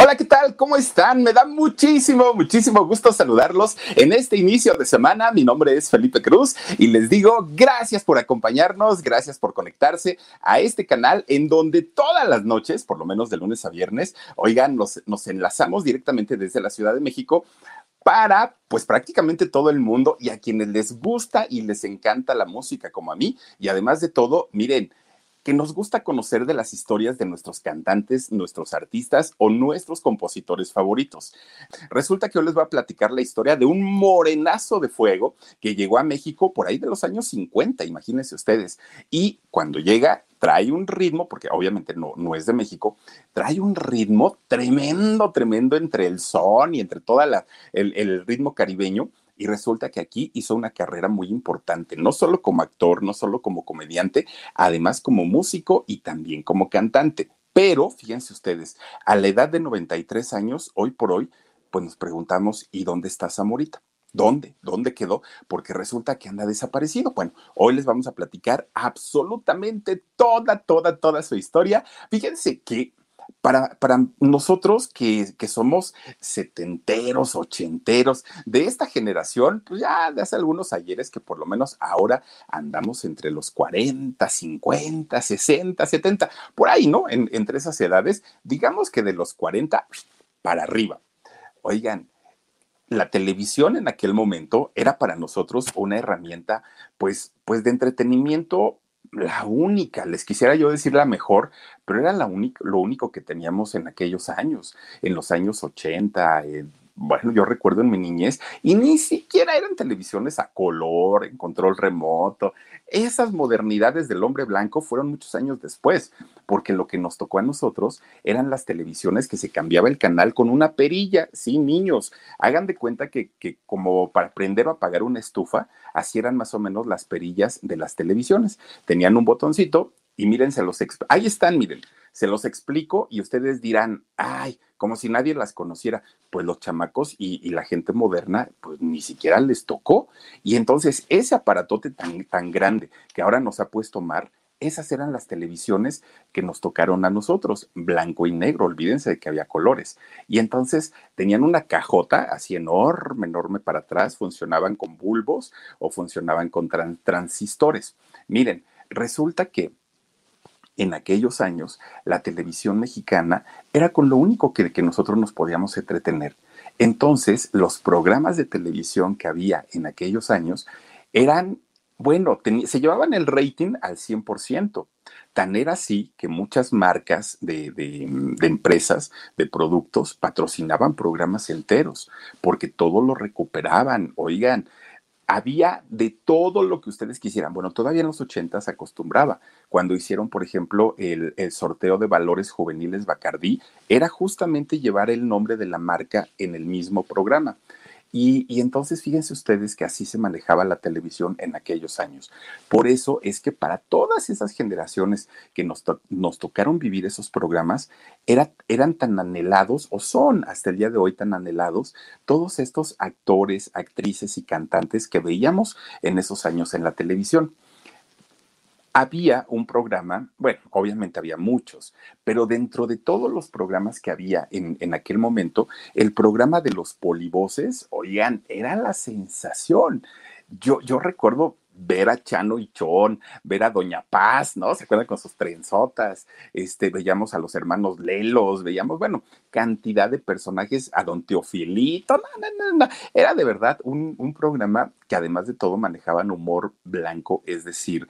Hola, ¿qué tal? ¿Cómo están? Me da muchísimo, muchísimo gusto saludarlos en este inicio de semana. Mi nombre es Felipe Cruz y les digo gracias por acompañarnos, gracias por conectarse a este canal en donde todas las noches, por lo menos de lunes a viernes, oigan, nos, nos enlazamos directamente desde la Ciudad de México para pues prácticamente todo el mundo y a quienes les gusta y les encanta la música como a mí. Y además de todo, miren, que nos gusta conocer de las historias de nuestros cantantes, nuestros artistas o nuestros compositores favoritos. Resulta que hoy les voy a platicar la historia de un morenazo de fuego que llegó a México por ahí de los años 50, imagínense ustedes. Y cuando llega, trae un ritmo, porque obviamente no, no es de México, trae un ritmo tremendo, tremendo entre el son y entre todo el, el ritmo caribeño y resulta que aquí hizo una carrera muy importante, no solo como actor, no solo como comediante, además como músico y también como cantante. Pero fíjense ustedes, a la edad de 93 años, hoy por hoy, pues nos preguntamos, ¿y dónde está Zamorita? ¿Dónde? ¿Dónde quedó? Porque resulta que anda desaparecido. Bueno, hoy les vamos a platicar absolutamente toda, toda, toda su historia. Fíjense que para, para nosotros que, que, somos setenteros, ochenteros, de esta generación, pues ya de hace algunos ayeres que por lo menos ahora andamos entre los 40, 50, 60, 70, por ahí, ¿no? En, entre esas edades, digamos que de los 40 para arriba. Oigan, la televisión en aquel momento era para nosotros una herramienta, pues, pues de entretenimiento la única, les quisiera yo decir la mejor, pero era la única, lo único que teníamos en aquellos años, en los años 80, bueno, yo recuerdo en mi niñez, y ni siquiera eran televisiones a color, en control remoto. Esas modernidades del hombre blanco fueron muchos años después, porque lo que nos tocó a nosotros eran las televisiones que se cambiaba el canal con una perilla. Sí, niños, hagan de cuenta que, que como para prender o apagar una estufa, así eran más o menos las perillas de las televisiones. Tenían un botoncito y miren, se los ahí están, miren, se los explico y ustedes dirán, ay, como si nadie las conociera. Pues los chamacos y, la gente moderna, pues ni siquiera les tocó. Y entonces ese aparatote tan, tan grande que ahora nos ha puesto Mar, esas eran las televisiones que nos tocaron a nosotros, blanco y negro, olvídense de que había colores. Y entonces tenían una cajota así enorme, enorme para atrás, funcionaban con bulbos o funcionaban con transistores. Miren, resulta que en aquellos años la televisión mexicana era con lo único que, nosotros nos podíamos entretener. Entonces, los programas de televisión que había en aquellos años eran, bueno, se llevaban el rating al 100%. Tan era así que muchas marcas de, de, empresas, de productos, patrocinaban programas enteros, porque todo lo recuperaban. Oigan, había de todo lo que ustedes quisieran. Bueno, todavía en los 80 se acostumbraba. Cuando hicieron, por ejemplo, el, el, sorteo de valores juveniles Bacardí, era justamente llevar el nombre de la marca en el mismo programa. Y, entonces fíjense ustedes que así se manejaba la televisión en aquellos años. Por eso es que para todas esas generaciones que nos, nos tocaron vivir esos programas, era, eran tan anhelados o son hasta el día de hoy tan anhelados todos estos actores, actrices y cantantes que veíamos en esos años en la televisión había un programa, bueno, obviamente había muchos, pero dentro de todos los programas que había en, aquel momento, el programa de los polivoces, oigan, era la sensación. Yo, yo recuerdo ver a Chano y Chón, ver a Doña Paz, ¿no? ¿Se acuerdan con sus trenzotas? Este, veíamos a los hermanos Lelos, veíamos, bueno, cantidad de personajes, a Don Teofilito, no, no, no. Era de verdad un, un programa que además de todo manejaban humor blanco, es decir,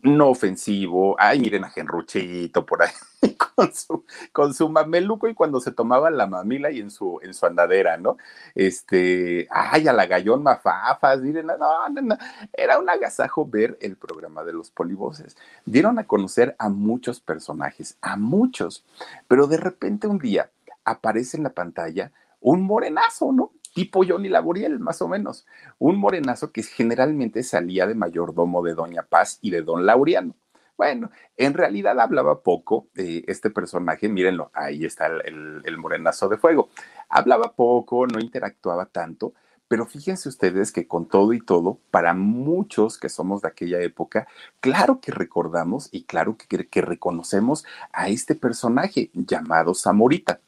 no ofensivo. Ay, miren a Genruchito por ahí con su, con su mameluco y cuando se tomaba la mamila y en su, en su andadera, ¿no? Este, ay, a la gallón mafafas, miren, no, no, no. Era un agasajo ver el programa de los polivoces. Dieron a conocer a muchos personajes, a muchos, pero de repente un día aparece en la pantalla un morenazo, ¿no? Tipo Johnny Laboriel, más o menos. Un morenazo que generalmente salía de mayordomo de Doña Paz y de Don Laureano. Bueno, en realidad hablaba poco eh, este personaje, mírenlo, ahí está el, el morenazo de fuego. Hablaba poco, no interactuaba tanto, pero fíjense ustedes que con todo y todo, para muchos que somos de aquella época, claro que recordamos y claro que, que reconocemos a este personaje llamado Zamorita.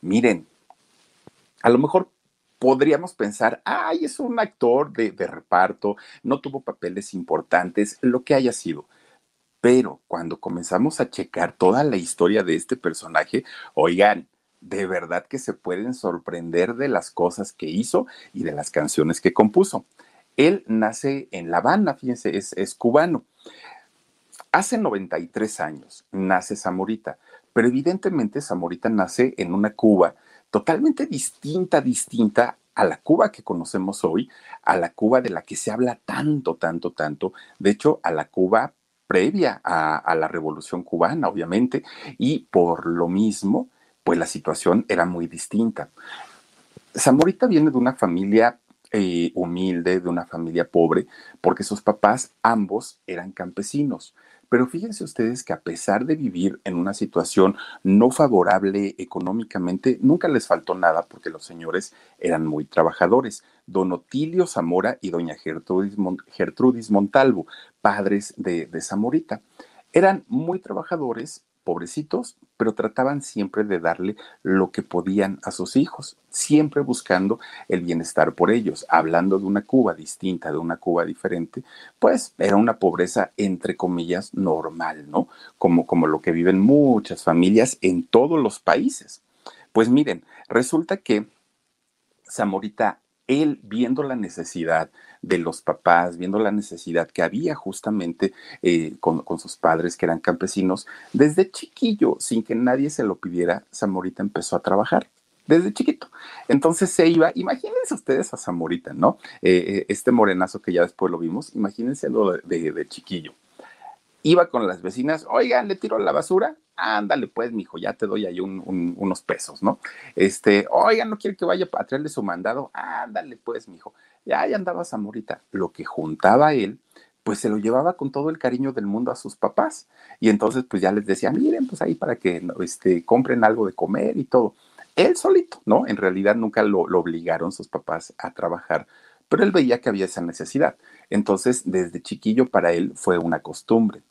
Miren, a lo mejor podríamos pensar, ay, es un actor de, reparto, no tuvo papeles importantes, lo que haya sido. Pero cuando comenzamos a checar toda la historia de este personaje, oigan, de verdad que se pueden sorprender de las cosas que hizo y de las canciones que compuso. Él nace en La Habana, fíjense, es, es cubano. Hace 93 años nace Zamorita, pero evidentemente Zamorita nace en una Cuba totalmente distinta, distinta a la Cuba que conocemos hoy, a la Cuba de la que se habla tanto, tanto, tanto, de hecho, a la Cuba previa a, la Revolución cubana, obviamente, y por lo mismo, pues la situación era muy distinta. Zamorita viene de una familia eh, humilde, de una familia pobre, porque sus papás ambos eran campesinos. Pero fíjense ustedes que a pesar de vivir en una situación no favorable económicamente, nunca les faltó nada porque los señores eran muy trabajadores. Don Otilio Zamora y doña Gertrudis, Montalvo, padres de, de Zamorita, eran muy trabajadores, pobrecitos, pero trataban siempre de darle lo que podían a sus hijos, siempre buscando el bienestar por ellos. Hablando de una Cuba distinta, de una Cuba diferente, pues era una pobreza entre comillas normal, ¿no? Como, como lo que viven muchas familias en todos los países. Pues miren, resulta que Zamorita, él viendo la necesidad de los papás, viendo la necesidad que había justamente eh, con, sus padres que eran campesinos, desde chiquillo, sin que nadie se lo pidiera, Zamorita empezó a trabajar desde chiquito. Entonces se iba, imagínense ustedes a Zamorita, ¿no? Eh, eh, este morenazo que ya después lo vimos, imagínense lo de, chiquillo. Iba con las vecinas, oigan, le tiro la basura, ándale pues, mijo, ya te doy ahí unos pesos, ¿no? Este, oigan, no quiere que vaya a traerle su mandado, ándale pues, mijo ya ahí andaba Zamorita. Lo que juntaba él, pues se lo llevaba con todo el cariño del mundo a sus papás. Y entonces, pues ya les decía, miren, pues ahí para que este, compren algo de comer y todo. Él solito, ¿no? En realidad nunca lo, lo obligaron sus papás a trabajar, pero él veía que había esa necesidad. Entonces, desde chiquillo para él fue una costumbre.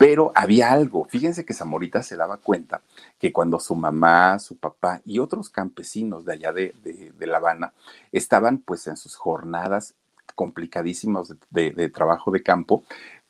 Pero había algo, fíjense que Zamorita se daba cuenta que cuando su mamá, su papá y otros campesinos de allá de, La Habana estaban pues en sus jornadas complicadísimas de, trabajo de campo,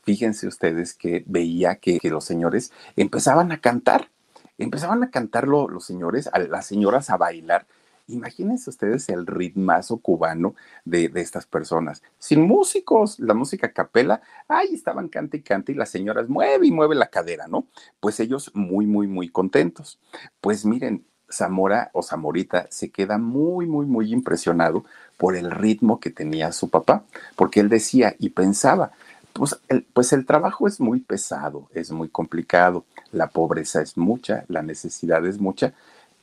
fíjense ustedes que veía que, que, los señores empezaban a cantar, empezaban a cantar los señores, a las señoras a bailar Imagínense ustedes el ritmazo cubano de, estas personas. Sin músicos, la música capela, ahí estaban cante y cante y las señoras mueve y mueve la cadera, ¿no? Pues ellos muy, muy, muy contentos. Pues miren, Zamora o Zamorita se queda muy, muy, muy impresionado por el ritmo que tenía su papá, porque él decía y pensaba, pues pues el trabajo es muy pesado, es muy complicado, la pobreza es mucha, la necesidad es mucha,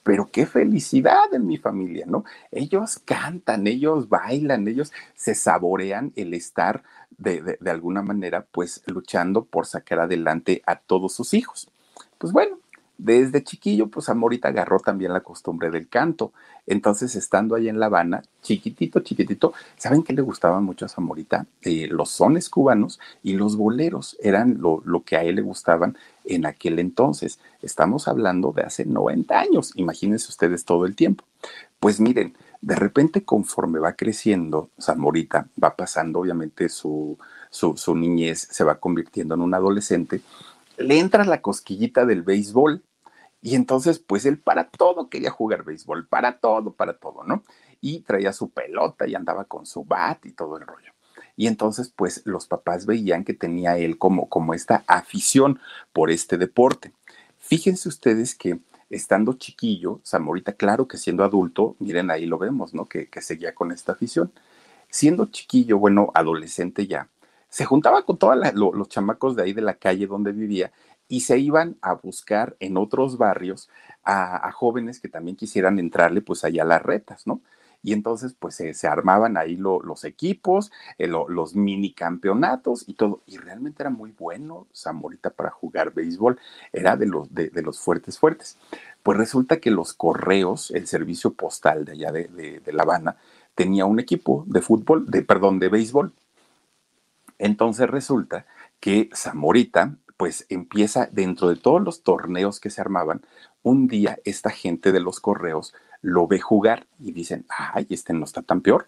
pero qué felicidad en mi familia, ¿no? Ellos cantan, ellos bailan, ellos se saborean el estar de, alguna manera, pues luchando por sacar adelante a todos sus hijos. Pues bueno, desde chiquillo, pues Amorita agarró también la costumbre del canto. Entonces, estando ahí en La Habana, chiquitito, chiquitito, ¿saben qué le gustaba mucho a Zamorita? Eh, los sones cubanos y los boleros eran lo, lo, que a él le gustaban en aquel entonces. Estamos hablando de hace 90 años, imagínense ustedes todo el tiempo. Pues miren, de repente conforme va creciendo Zamorita, va pasando obviamente su, su, su niñez se va convirtiendo en un adolescente, le entra la cosquillita del béisbol. Y entonces, pues él para todo quería jugar béisbol, para todo, para todo, ¿no? Y traía su pelota y andaba con su bat y todo el rollo. Y entonces, pues los papás veían que tenía él como, como esta afición por este deporte. Fíjense ustedes que estando chiquillo, Zamorita, claro que siendo adulto, miren ahí lo vemos, ¿no? Que, seguía con esta afición. Siendo chiquillo, bueno, adolescente ya, se juntaba con todos los chamacos de ahí de la calle donde vivía y se iban a buscar en otros barrios a, a, jóvenes que también quisieran entrarle pues allá a las retas, ¿no? Y entonces pues se armaban ahí los equipos, eh, los mini campeonatos y todo, y realmente era muy bueno Zamorita para jugar béisbol, era de los, de, los fuertes fuertes. Pues resulta que los correos, el servicio postal de allá de, de La Habana, tenía un equipo de fútbol, de, perdón, de béisbol. Entonces resulta que Zamorita pues empieza dentro de todos los torneos que se armaban, un día esta gente de los correos lo ve jugar y dicen, ay, este no está tan peor.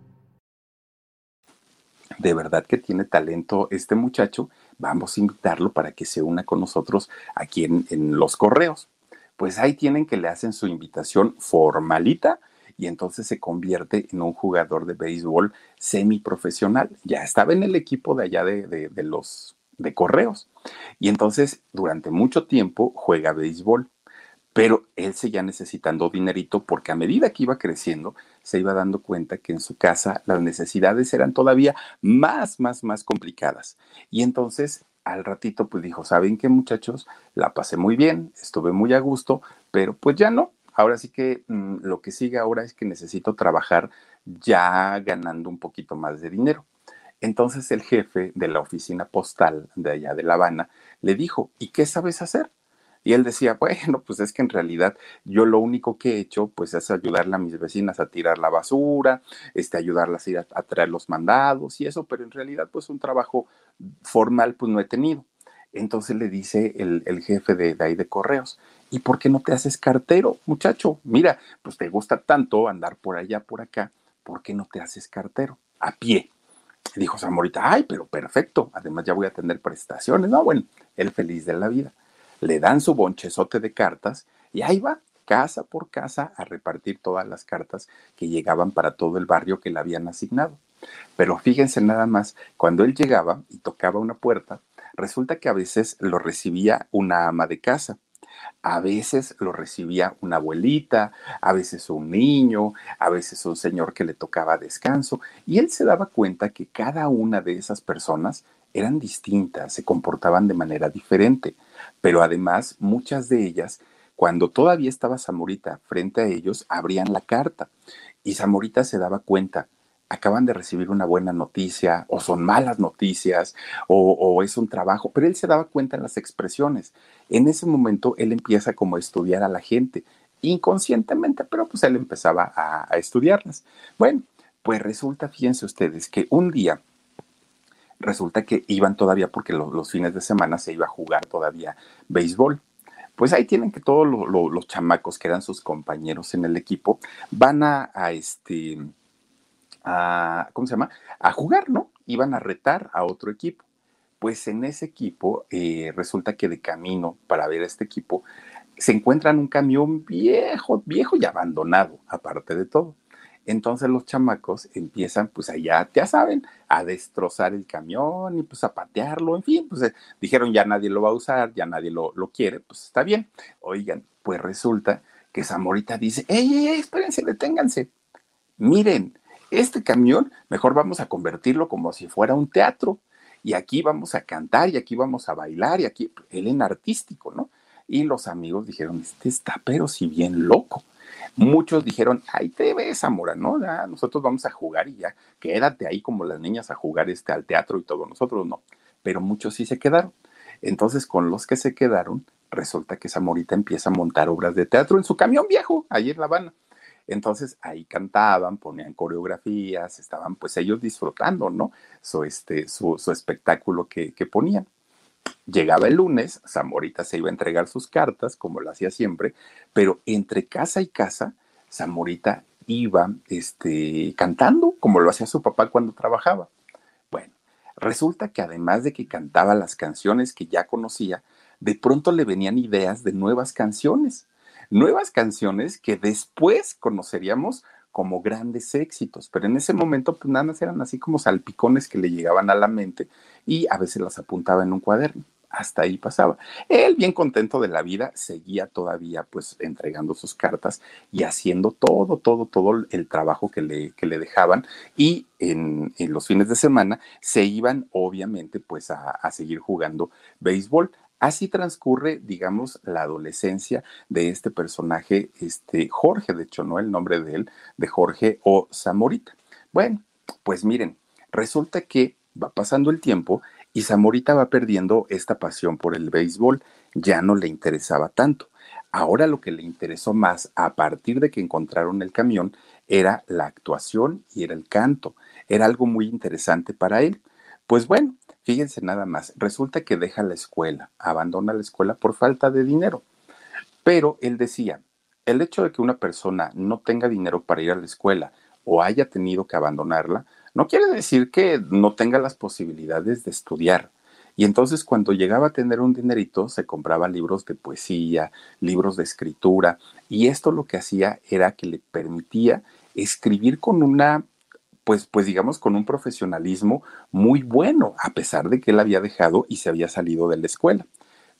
de verdad que tiene talento este muchacho, vamos a invitarlo para que se una con nosotros aquí en, los correos. Pues ahí tienen que le hacen su invitación formalita y entonces se convierte en un jugador de béisbol semiprofesional. Ya estaba en el equipo de allá de, de los de correos. Y entonces durante mucho tiempo juega béisbol pero él seguía necesitando dinerito porque a medida que iba creciendo se iba dando cuenta que en su casa las necesidades eran todavía más, más, más complicadas. Y entonces al ratito pues dijo, ¿saben qué muchachos? La pasé muy bien, estuve muy a gusto, pero pues ya no. Ahora sí que mm, lo que sigue ahora es que necesito trabajar ya ganando un poquito más de dinero. Entonces el jefe de la oficina postal de allá de La Habana le dijo, ¿y qué sabes hacer? Y él decía, bueno, pues es que en realidad yo lo único que he hecho, pues es ayudarle a mis vecinas a tirar la basura, este, ayudarlas a ir a, traer los mandados y eso, pero en realidad, pues un trabajo formal, pues no he tenido. Entonces le dice el, jefe de, de ahí de correos, ¿y por qué no te haces cartero, muchacho? Mira, pues te gusta tanto andar por allá, por acá, ¿por qué no te haces cartero? A pie. Dijo Zamorita, ay, pero perfecto, además ya voy a tener prestaciones. No, bueno, él feliz de la vida le dan su bonchezote de cartas y ahí va, casa por casa, a repartir todas las cartas que llegaban para todo el barrio que le habían asignado. Pero fíjense nada más, cuando él llegaba y tocaba una puerta, resulta que a veces lo recibía una ama de casa, a veces lo recibía una abuelita, a veces un niño, a veces un señor que le tocaba descanso, y él se daba cuenta que cada una de esas personas eran distintas, se comportaban de manera diferente pero además muchas de ellas, cuando todavía estaba Zamorita frente a ellos, abrían la carta y Zamorita se daba cuenta, acaban de recibir una buena noticia o son malas noticias o, es un trabajo, pero él se daba cuenta en las expresiones. En ese momento él empieza como a estudiar a la gente, inconscientemente, pero pues él empezaba a, estudiarlas. Bueno, pues resulta, fíjense ustedes, que un día resulta que iban todavía, porque los fines de semana se iba a jugar todavía béisbol. Pues ahí tienen que todos los chamacos que eran sus compañeros en el equipo van a, este, a, ¿cómo se llama? A jugar, ¿no? Iban a retar a otro equipo. Pues en ese equipo eh, resulta que de camino para ver a este equipo se encuentran un camión viejo, viejo y abandonado, aparte de todo. Entonces los chamacos empiezan, pues allá, ya saben, a destrozar el camión y pues a patearlo, en fin, pues eh, dijeron ya nadie lo va a usar, ya nadie lo, lo quiere, pues está bien. Oigan, pues resulta que Zamorita dice, ey, ey, espérense, deténganse. Miren, este camión, mejor vamos a convertirlo como si fuera un teatro. Y aquí vamos a cantar y aquí vamos a bailar y aquí, él en artístico, ¿no? Y los amigos dijeron, este está pero si bien loco. Muchos dijeron, ay, te ves, Zamora, ¿no? nosotros vamos a jugar y ya, quédate ahí como las niñas a jugar este, al teatro y todo, nosotros no. Pero muchos sí se quedaron. Entonces, con los que se quedaron, resulta que Zamorita empieza a montar obras de teatro en su camión viejo, allí en La Habana. Entonces ahí cantaban, ponían coreografías, estaban pues ellos disfrutando, ¿no? Su, este, su, espectáculo que, que, ponían. Llegaba el lunes, Zamorita se iba a entregar sus cartas, como lo hacía siempre, pero entre casa y casa, Zamorita iba este, cantando, como lo hacía su papá cuando trabajaba. Bueno, resulta que además de que cantaba las canciones que ya conocía, de pronto le venían ideas de nuevas canciones nuevas canciones que después conoceríamos como grandes éxitos, pero en ese momento pues nada más eran así como salpicones que le llegaban a la mente y a veces las apuntaba en un cuaderno. Hasta ahí pasaba. Él, bien contento de la vida, seguía todavía pues entregando sus cartas y haciendo todo, todo, todo el trabajo que le, que le dejaban y en, los fines de semana se iban obviamente pues a, a seguir jugando béisbol. Así transcurre, digamos, la adolescencia de este personaje, este Jorge, de hecho, ¿no? El nombre de él, de Jorge o Zamorita. Bueno, pues miren, resulta que va pasando el tiempo y Zamorita va perdiendo esta pasión por el béisbol, ya no le interesaba tanto. Ahora lo que le interesó más a partir de que encontraron el camión era la actuación y era el canto. Era algo muy interesante para él. Pues bueno, Fíjense nada más, resulta que deja la escuela, abandona la escuela por falta de dinero. Pero él decía, el hecho de que una persona no tenga dinero para ir a la escuela o haya tenido que abandonarla, no quiere decir que no tenga las posibilidades de estudiar. Y entonces cuando llegaba a tener un dinerito, se compraba libros de poesía, libros de escritura, y esto lo que hacía era que le permitía escribir con una pues, pues digamos, con un profesionalismo muy bueno, a pesar de que él había dejado y se había salido de la escuela.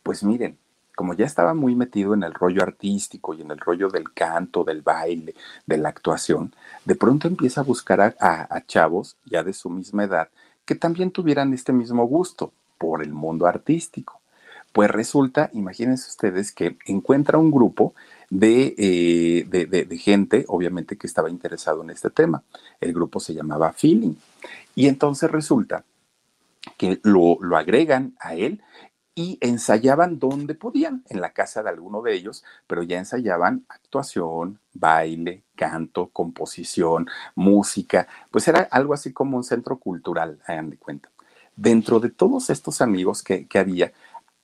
Pues miren, como ya estaba muy metido en el rollo artístico y en el rollo del canto, del baile, de la actuación, de pronto empieza a buscar a, a, chavos ya de su misma edad que también tuvieran este mismo gusto por el mundo artístico. Pues resulta, imagínense ustedes que encuentra un grupo eh, de, de, gente, obviamente, que estaba interesado en este tema. El grupo se llamaba Feeling. Y entonces resulta que lo, lo agregan a él y ensayaban donde podían, en la casa de alguno de ellos, pero ya ensayaban actuación, baile, canto, composición, música, pues era algo así como un centro cultural, hagan de cuenta. Dentro de todos estos amigos que, que había,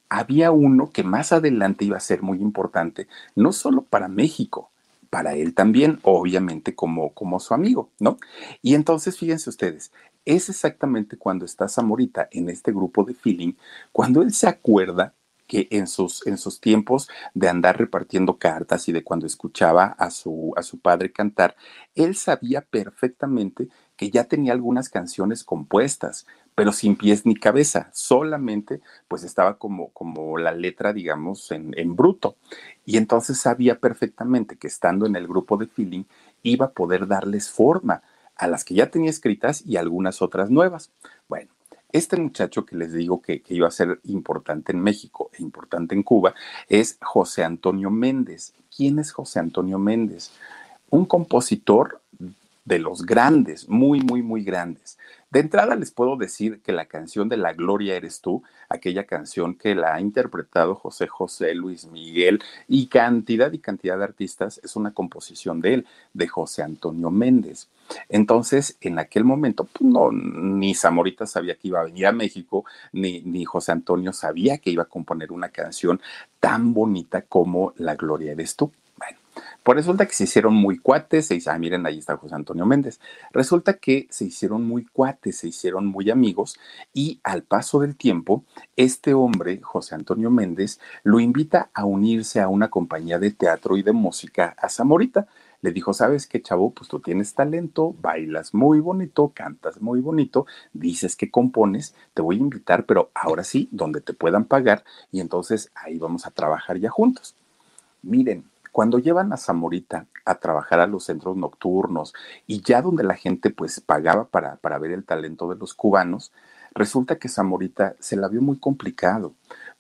había uno que más adelante iba a ser muy importante, no solo para México, para él también, obviamente como, como su amigo, ¿no? Y entonces, fíjense ustedes, es exactamente cuando está Zamorita en este grupo de feeling, cuando él se acuerda que en sus, en sus tiempos de andar repartiendo cartas y de cuando escuchaba a su, a su padre cantar, él sabía perfectamente que ya tenía algunas canciones compuestas, pero sin pies ni cabeza, solamente pues estaba como, como la letra, digamos, en, en bruto. Y entonces sabía perfectamente que estando en el grupo de feeling iba a poder darles forma a las que ya tenía escritas y algunas otras nuevas. Bueno, este muchacho que les digo que, que, iba a ser importante en México e importante en Cuba es José Antonio Méndez. ¿Quién es José Antonio Méndez? Un compositor de los grandes, muy, muy, muy grandes. De entrada les puedo decir que la canción de La Gloria eres tú, aquella canción que la ha interpretado José José, Luis Miguel y cantidad y cantidad de artistas, es una composición de él, de José Antonio Méndez. Entonces, en aquel momento, pues no, ni Zamorita sabía que iba a venir a México, ni, ni José Antonio sabía que iba a componer una canción tan bonita como La Gloria eres tú. Pues resulta que se hicieron muy cuates, se ah, miren, ahí está José Antonio Méndez. Resulta que se hicieron muy cuates, se hicieron muy amigos y al paso del tiempo, este hombre, José Antonio Méndez, lo invita a unirse a una compañía de teatro y de música a Zamorita. Le dijo, ¿sabes qué, chavo? Pues tú tienes talento, bailas muy bonito, cantas muy bonito, dices que compones, te voy a invitar, pero ahora sí, donde te puedan pagar y entonces ahí vamos a trabajar ya juntos. Miren, cuando llevan a Zamorita a trabajar a los centros nocturnos y ya donde la gente pues pagaba para, para ver el talento de los cubanos, resulta que Zamorita se la vio muy complicado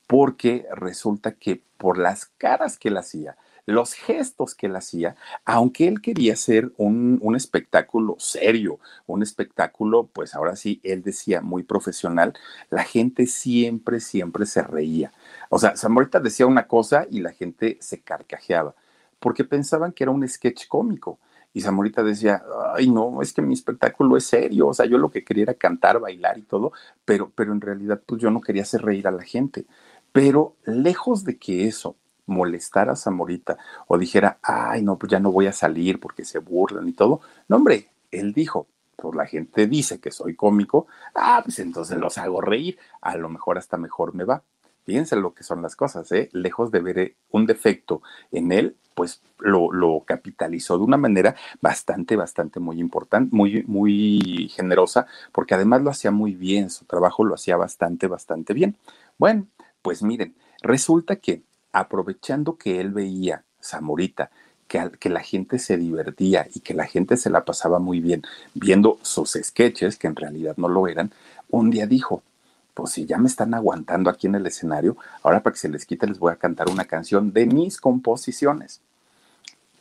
porque resulta que por las caras que él hacía, los gestos que él hacía, aunque él quería hacer un, un, espectáculo serio, un espectáculo, pues ahora sí, él decía muy profesional, la gente siempre, siempre se reía. O sea, Zamorita decía una cosa y la gente se carcajeaba, porque pensaban que era un sketch cómico. Y Zamorita decía, ay, no, es que mi espectáculo es serio, o sea, yo lo que quería era cantar, bailar y todo, pero, pero en realidad, pues yo no quería hacer reír a la gente. Pero lejos de que eso molestara a Zamorita o dijera, ay, no, pues ya no voy a salir porque se burlan y todo, no, hombre, él dijo, pues la gente dice que soy cómico, ah, pues entonces los hago reír, a lo mejor hasta mejor me va. Fíjense lo que son las cosas, ¿eh? Lejos de ver eh, un defecto en él, pues lo, capitalizó de una manera bastante, bastante muy importante, muy, muy generosa, porque además lo hacía muy bien, su trabajo lo hacía bastante, bastante bien. Bueno, pues miren, resulta que aprovechando que él veía, Zamorita, que, que, la gente se divertía y que la gente se la pasaba muy bien viendo sus sketches, que en realidad no lo eran, un día dijo, pues si ya me están aguantando aquí en el escenario, ahora para que se les quite les voy a cantar una canción de mis composiciones.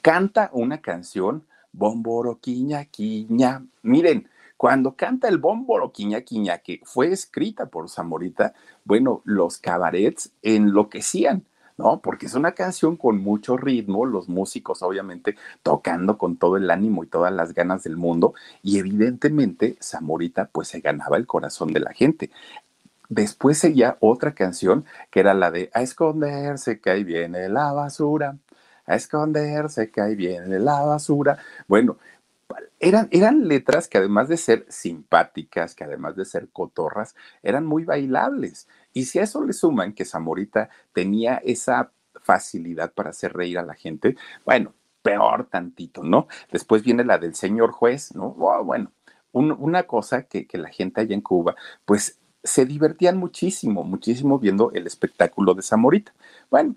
Canta una canción, Bomboro Quiña Quiña. Miren, cuando canta el Bomboro Quiña Quiña, que fue escrita por Zamorita, bueno, los cabarets enloquecían. ¿no? Porque es una canción con mucho ritmo, los músicos obviamente tocando con todo el ánimo y todas las ganas del mundo, y evidentemente Zamorita pues se ganaba el corazón de la gente. Después seguía otra canción que era la de A esconderse que ahí viene la basura, a esconderse que ahí viene la basura. Bueno, eran, eran letras que además de ser simpáticas, que además de ser cotorras, eran muy bailables. Y si a eso le suman que Zamorita tenía esa facilidad para hacer reír a la gente, bueno, peor tantito, ¿no? Después viene la del señor juez, ¿no? Oh, bueno, una cosa que, que la gente allá en Cuba, pues se divertían muchísimo, muchísimo viendo el espectáculo de Zamorita. Bueno,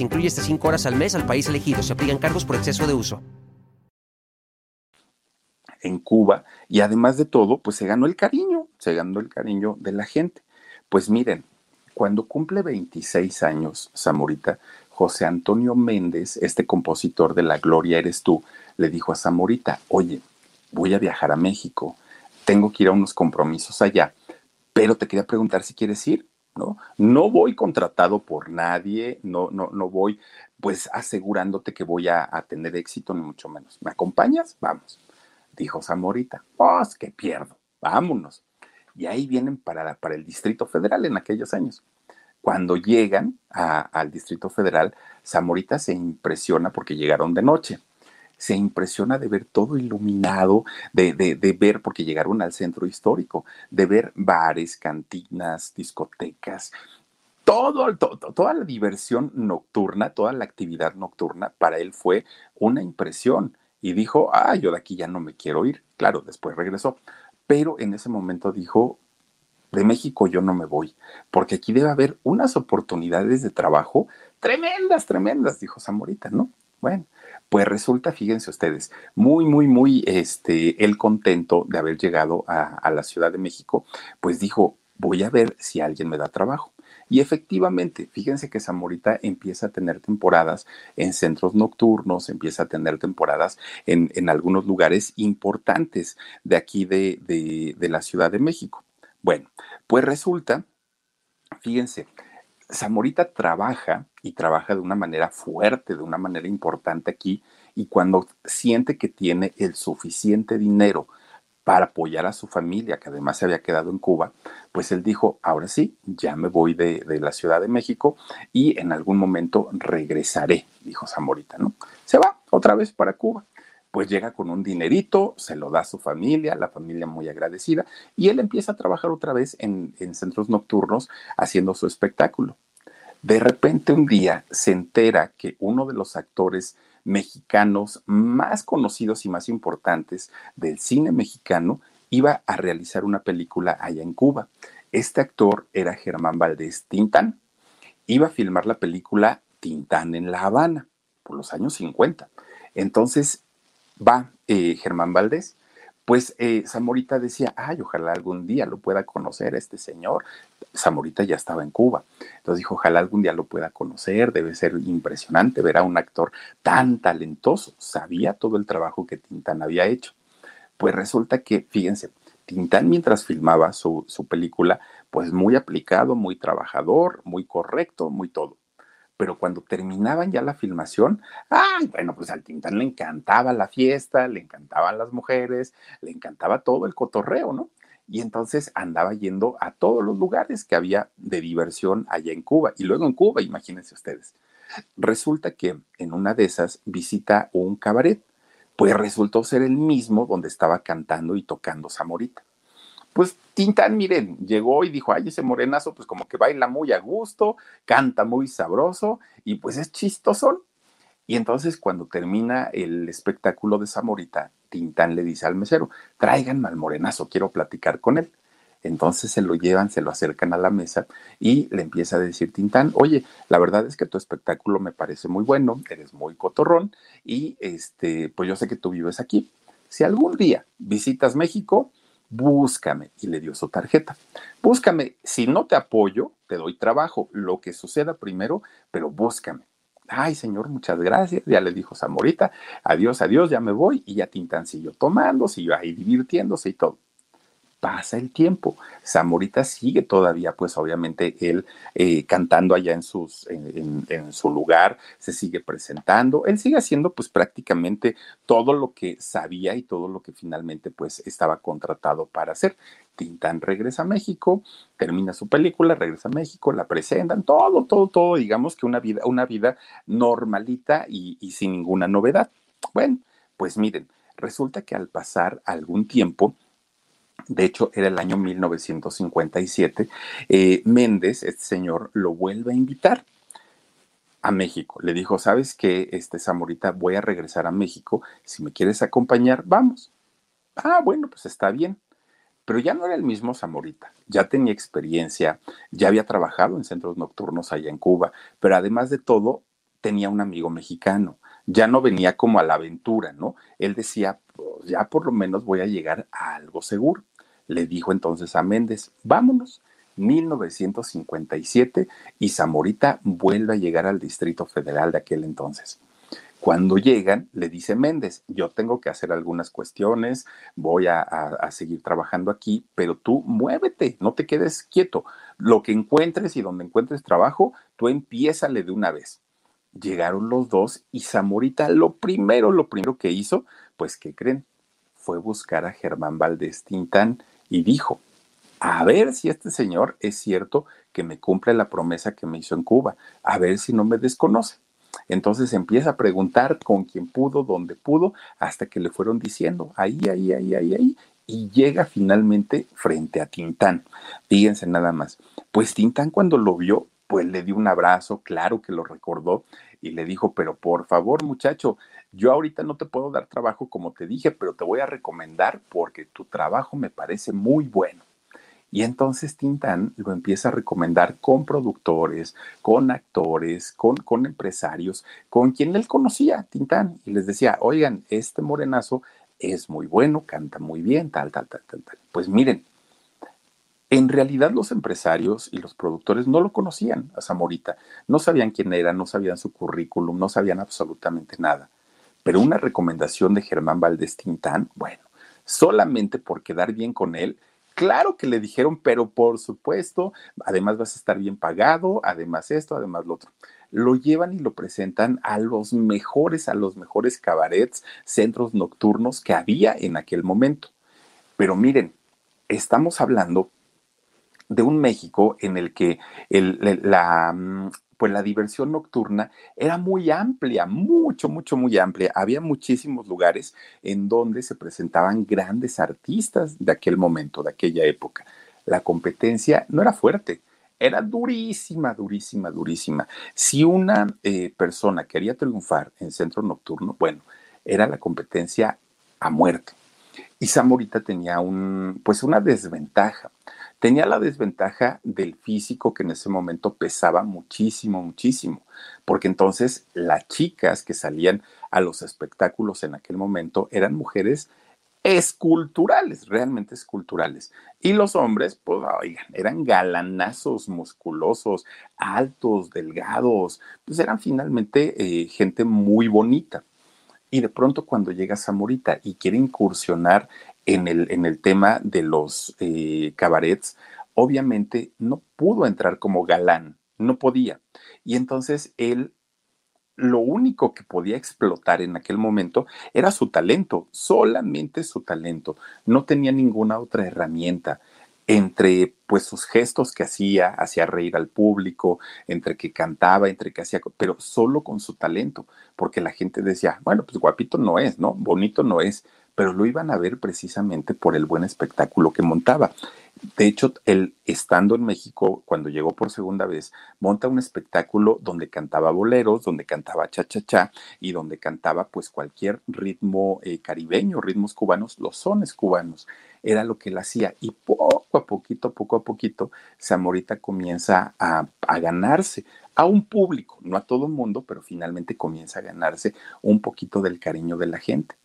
Incluye hasta 5 horas al mes al país elegido. Se aplican cargos por exceso de uso. En Cuba, y además de todo, pues se ganó el cariño, se ganó el cariño de la gente. Pues miren, cuando cumple 26 años, Zamorita, José Antonio Méndez, este compositor de La Gloria Eres Tú, le dijo a Zamorita, oye, voy a viajar a México, tengo que ir a unos compromisos allá, pero te quería preguntar si quieres ir. ¿No? No voy contratado por nadie, no, no, no voy pues asegurándote que voy a, tener éxito, ni mucho menos. ¿Me acompañas? Vamos. Dijo Zamorita, pues que pierdo, vámonos. Y ahí vienen para, para el Distrito Federal en aquellos años. Cuando llegan al Distrito Federal, Zamorita se impresiona porque llegaron de noche se impresiona de ver todo iluminado, de, de, ver, porque llegaron al centro histórico, de ver bares, cantinas, discotecas, todo, toda la diversión nocturna, toda la actividad nocturna, para él fue una impresión. Y dijo, ah, yo de aquí ya no me quiero ir. Claro, después regresó. Pero en ese momento dijo, de México yo no me voy, porque aquí debe haber unas oportunidades de trabajo tremendas, tremendas, dijo Zamorita, ¿no? Bueno, pues resulta, fíjense ustedes, muy, muy, muy, este, él contento de haber llegado a, la Ciudad de México, pues dijo, voy a ver si alguien me da trabajo. Y efectivamente, fíjense que Zamorita empieza a tener temporadas en centros nocturnos, empieza a tener temporadas en, en algunos lugares importantes de aquí de, de, de la Ciudad de México. Bueno, pues resulta, fíjense, Zamorita trabaja y trabaja de una manera fuerte, de una manera importante aquí, y cuando siente que tiene el suficiente dinero para apoyar a su familia, que además se había quedado en Cuba, pues él dijo, ahora sí, ya me voy de, la Ciudad de México y en algún momento regresaré, dijo Zamorita, ¿no? Se va otra vez para Cuba pues llega con un dinerito, se lo da a su familia, la familia muy agradecida, y él empieza a trabajar otra vez en, centros nocturnos haciendo su espectáculo. De repente un día se entera que uno de los actores mexicanos más conocidos y más importantes del cine mexicano iba a realizar una película allá en Cuba. Este actor era Germán Valdés Tintán. Iba a filmar la película Tintán en La Habana por los años 50. Entonces va eh, Germán Valdés. Pues eh, Zamorita decía, ay, ojalá algún día lo pueda conocer este señor. Zamorita ya estaba en Cuba. Entonces dijo, ojalá algún día lo pueda conocer, debe ser impresionante ver a un actor tan talentoso. Sabía todo el trabajo que Tintán había hecho. Pues resulta que, fíjense, Tintán mientras filmaba su, su película, pues muy aplicado, muy trabajador, muy correcto, muy todo pero cuando terminaban ya la filmación, ay, bueno, pues al Tintán le encantaba la fiesta, le encantaban las mujeres, le encantaba todo el cotorreo, ¿no? Y entonces andaba yendo a todos los lugares que había de diversión allá en Cuba. Y luego en Cuba, imagínense ustedes. Resulta que en una de esas visita un cabaret pues resultó ser el mismo donde estaba cantando y tocando Zamorita. Pues Tintán, miren, llegó y dijo, ay, ese morenazo, pues como que baila muy a gusto, canta muy sabroso y pues es chistosón. Y entonces cuando termina el espectáculo de Zamorita, Tintán le dice al mesero, tráiganme al morenazo, quiero platicar con él. Entonces se lo llevan, se lo acercan a la mesa y le empieza a decir Tintán, oye, la verdad es que tu espectáculo me parece muy bueno, eres muy cotorrón y este, pues yo sé que tú vives aquí. Si algún día visitas México, búscame. Y le dio su tarjeta. Búscame. Si no te apoyo, te doy trabajo. Lo que suceda primero, pero búscame. Ay, señor, muchas gracias. Ya le dijo Zamorita, adiós, adiós, ya me voy. Y ya Tintán siguió tomando, siguió ahí divirtiéndose y todo pasa el tiempo. Zamorita sigue todavía, pues obviamente él eh, cantando allá en, su lugar, se sigue presentando, él sigue haciendo pues prácticamente todo lo que sabía y todo lo que finalmente pues estaba contratado para hacer. Tintán regresa a México, termina su película, regresa a México, la presentan, todo, todo, todo, digamos que una vida, una vida normalita y, y sin ninguna novedad. Bueno, pues miren, resulta que al pasar algún tiempo, de hecho era el año 1957, eh, Méndez, este señor, lo vuelve a invitar a México. Le dijo, ¿sabes qué, este Zamorita? Voy a regresar a México. Si me quieres acompañar, vamos. Ah, bueno, pues está bien. Pero ya no era el mismo Zamorita, ya tenía experiencia, ya había trabajado en centros nocturnos allá en Cuba, pero además de todo, tenía un amigo mexicano, ya no venía como a la aventura, ¿no? Él decía, pues ya por lo menos voy a llegar a algo seguro. Le dijo entonces a Méndez, vámonos. 1957 y Zamorita vuelve a llegar al Distrito Federal de aquel entonces. Cuando llegan, le dice Méndez, yo tengo que hacer algunas cuestiones, voy a, a, seguir trabajando aquí, pero tú muévete, no te quedes quieto. Lo que encuentres y donde encuentres trabajo, tú empiézale de una vez. Llegaron los dos y Zamorita lo primero, lo primero que hizo, pues, ¿qué creen? Fue buscar a Germán Valdés Tintán y dijo, a ver si este señor es cierto que me cumple la promesa que me hizo en Cuba, a ver si no me desconoce. Entonces empieza a preguntar con quién pudo, dónde pudo, hasta que le fueron diciendo, ahí, ahí, ahí, ahí, ahí, y llega finalmente frente a Tintán. Fíjense nada más. Pues Tintán cuando lo vio, pues le dio un abrazo, claro que lo recordó, y le dijo, pero por favor muchacho, yo ahorita no te puedo dar trabajo como te dije, pero te voy a recomendar porque tu trabajo me parece muy bueno. Y entonces Tintán lo empieza a recomendar con productores, con actores, con, con empresarios, con quien él conocía, Tintán, y les decía, oigan, este morenazo es muy bueno, canta muy bien, tal, tal, tal, tal, tal. Pues miren, en realidad los empresarios y los productores no lo conocían a Zamorita, no sabían quién era, no sabían su currículum, no sabían absolutamente nada. Pero una recomendación de Germán Valdés Tintán, bueno, solamente por quedar bien con él, claro que le dijeron, pero por supuesto, además vas a estar bien pagado, además esto, además lo otro. Lo llevan y lo presentan a los mejores, a los mejores cabarets, centros nocturnos que había en aquel momento. Pero miren, estamos hablando de un México en el que la, pues la diversión nocturna era muy amplia, mucho, mucho, muy amplia. Había muchísimos lugares en donde se presentaban grandes artistas de aquel momento, de aquella época. La competencia no era fuerte. era durísima, durísima, durísima. Si una eh, persona quería triunfar en centro nocturno, bueno, era la competencia a muerte. Y Zamorita tenía un, pues una desventaja. Tenía la desventaja del físico que en ese momento pesaba muchísimo, muchísimo, porque entonces las chicas que salían a los espectáculos en aquel momento eran mujeres esculturales, realmente esculturales. Y los hombres, pues, oigan, eran galanazos, musculosos, altos, delgados, pues eran finalmente eh, gente muy bonita. Y de pronto cuando llega Zamorita y quiere incursionar en el, en el tema de los eh, cabarets, obviamente no pudo entrar como galán, no podía. Y entonces él lo único que podía explotar en aquel momento era su talento, solamente su talento. No tenía ninguna otra herramienta entre pues sus gestos que hacía, hacía reír al público, entre que cantaba, entre que hacía, pero solo con su talento, porque la gente decía, bueno, pues guapito no es, ¿no? Bonito no es, pero lo iban a ver precisamente por el buen espectáculo que montaba. De hecho, él estando en México, cuando llegó por segunda vez, monta un espectáculo donde cantaba boleros, donde cantaba cha-cha-cha y donde cantaba pues cualquier ritmo eh, caribeño, ritmos cubanos, los sones cubanos. Era lo que él hacía y poco a poquito, poco a poquito, Zamorita comienza a, a ganarse a un público, no a todo el mundo, pero finalmente comienza a ganarse un poquito del cariño de la gente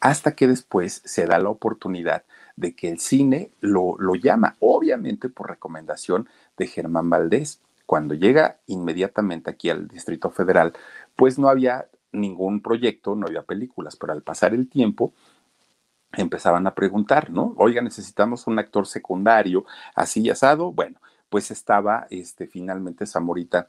hasta que después se da la oportunidad de que el cine lo, lo llama, obviamente por recomendación de Germán Valdés. Cuando llega inmediatamente aquí al Distrito Federal, pues no había ningún proyecto, no había películas, pero al pasar el tiempo empezaban a preguntar, ¿no? Oiga, necesitamos un actor secundario, así asado. Bueno, pues estaba este, finalmente Zamorita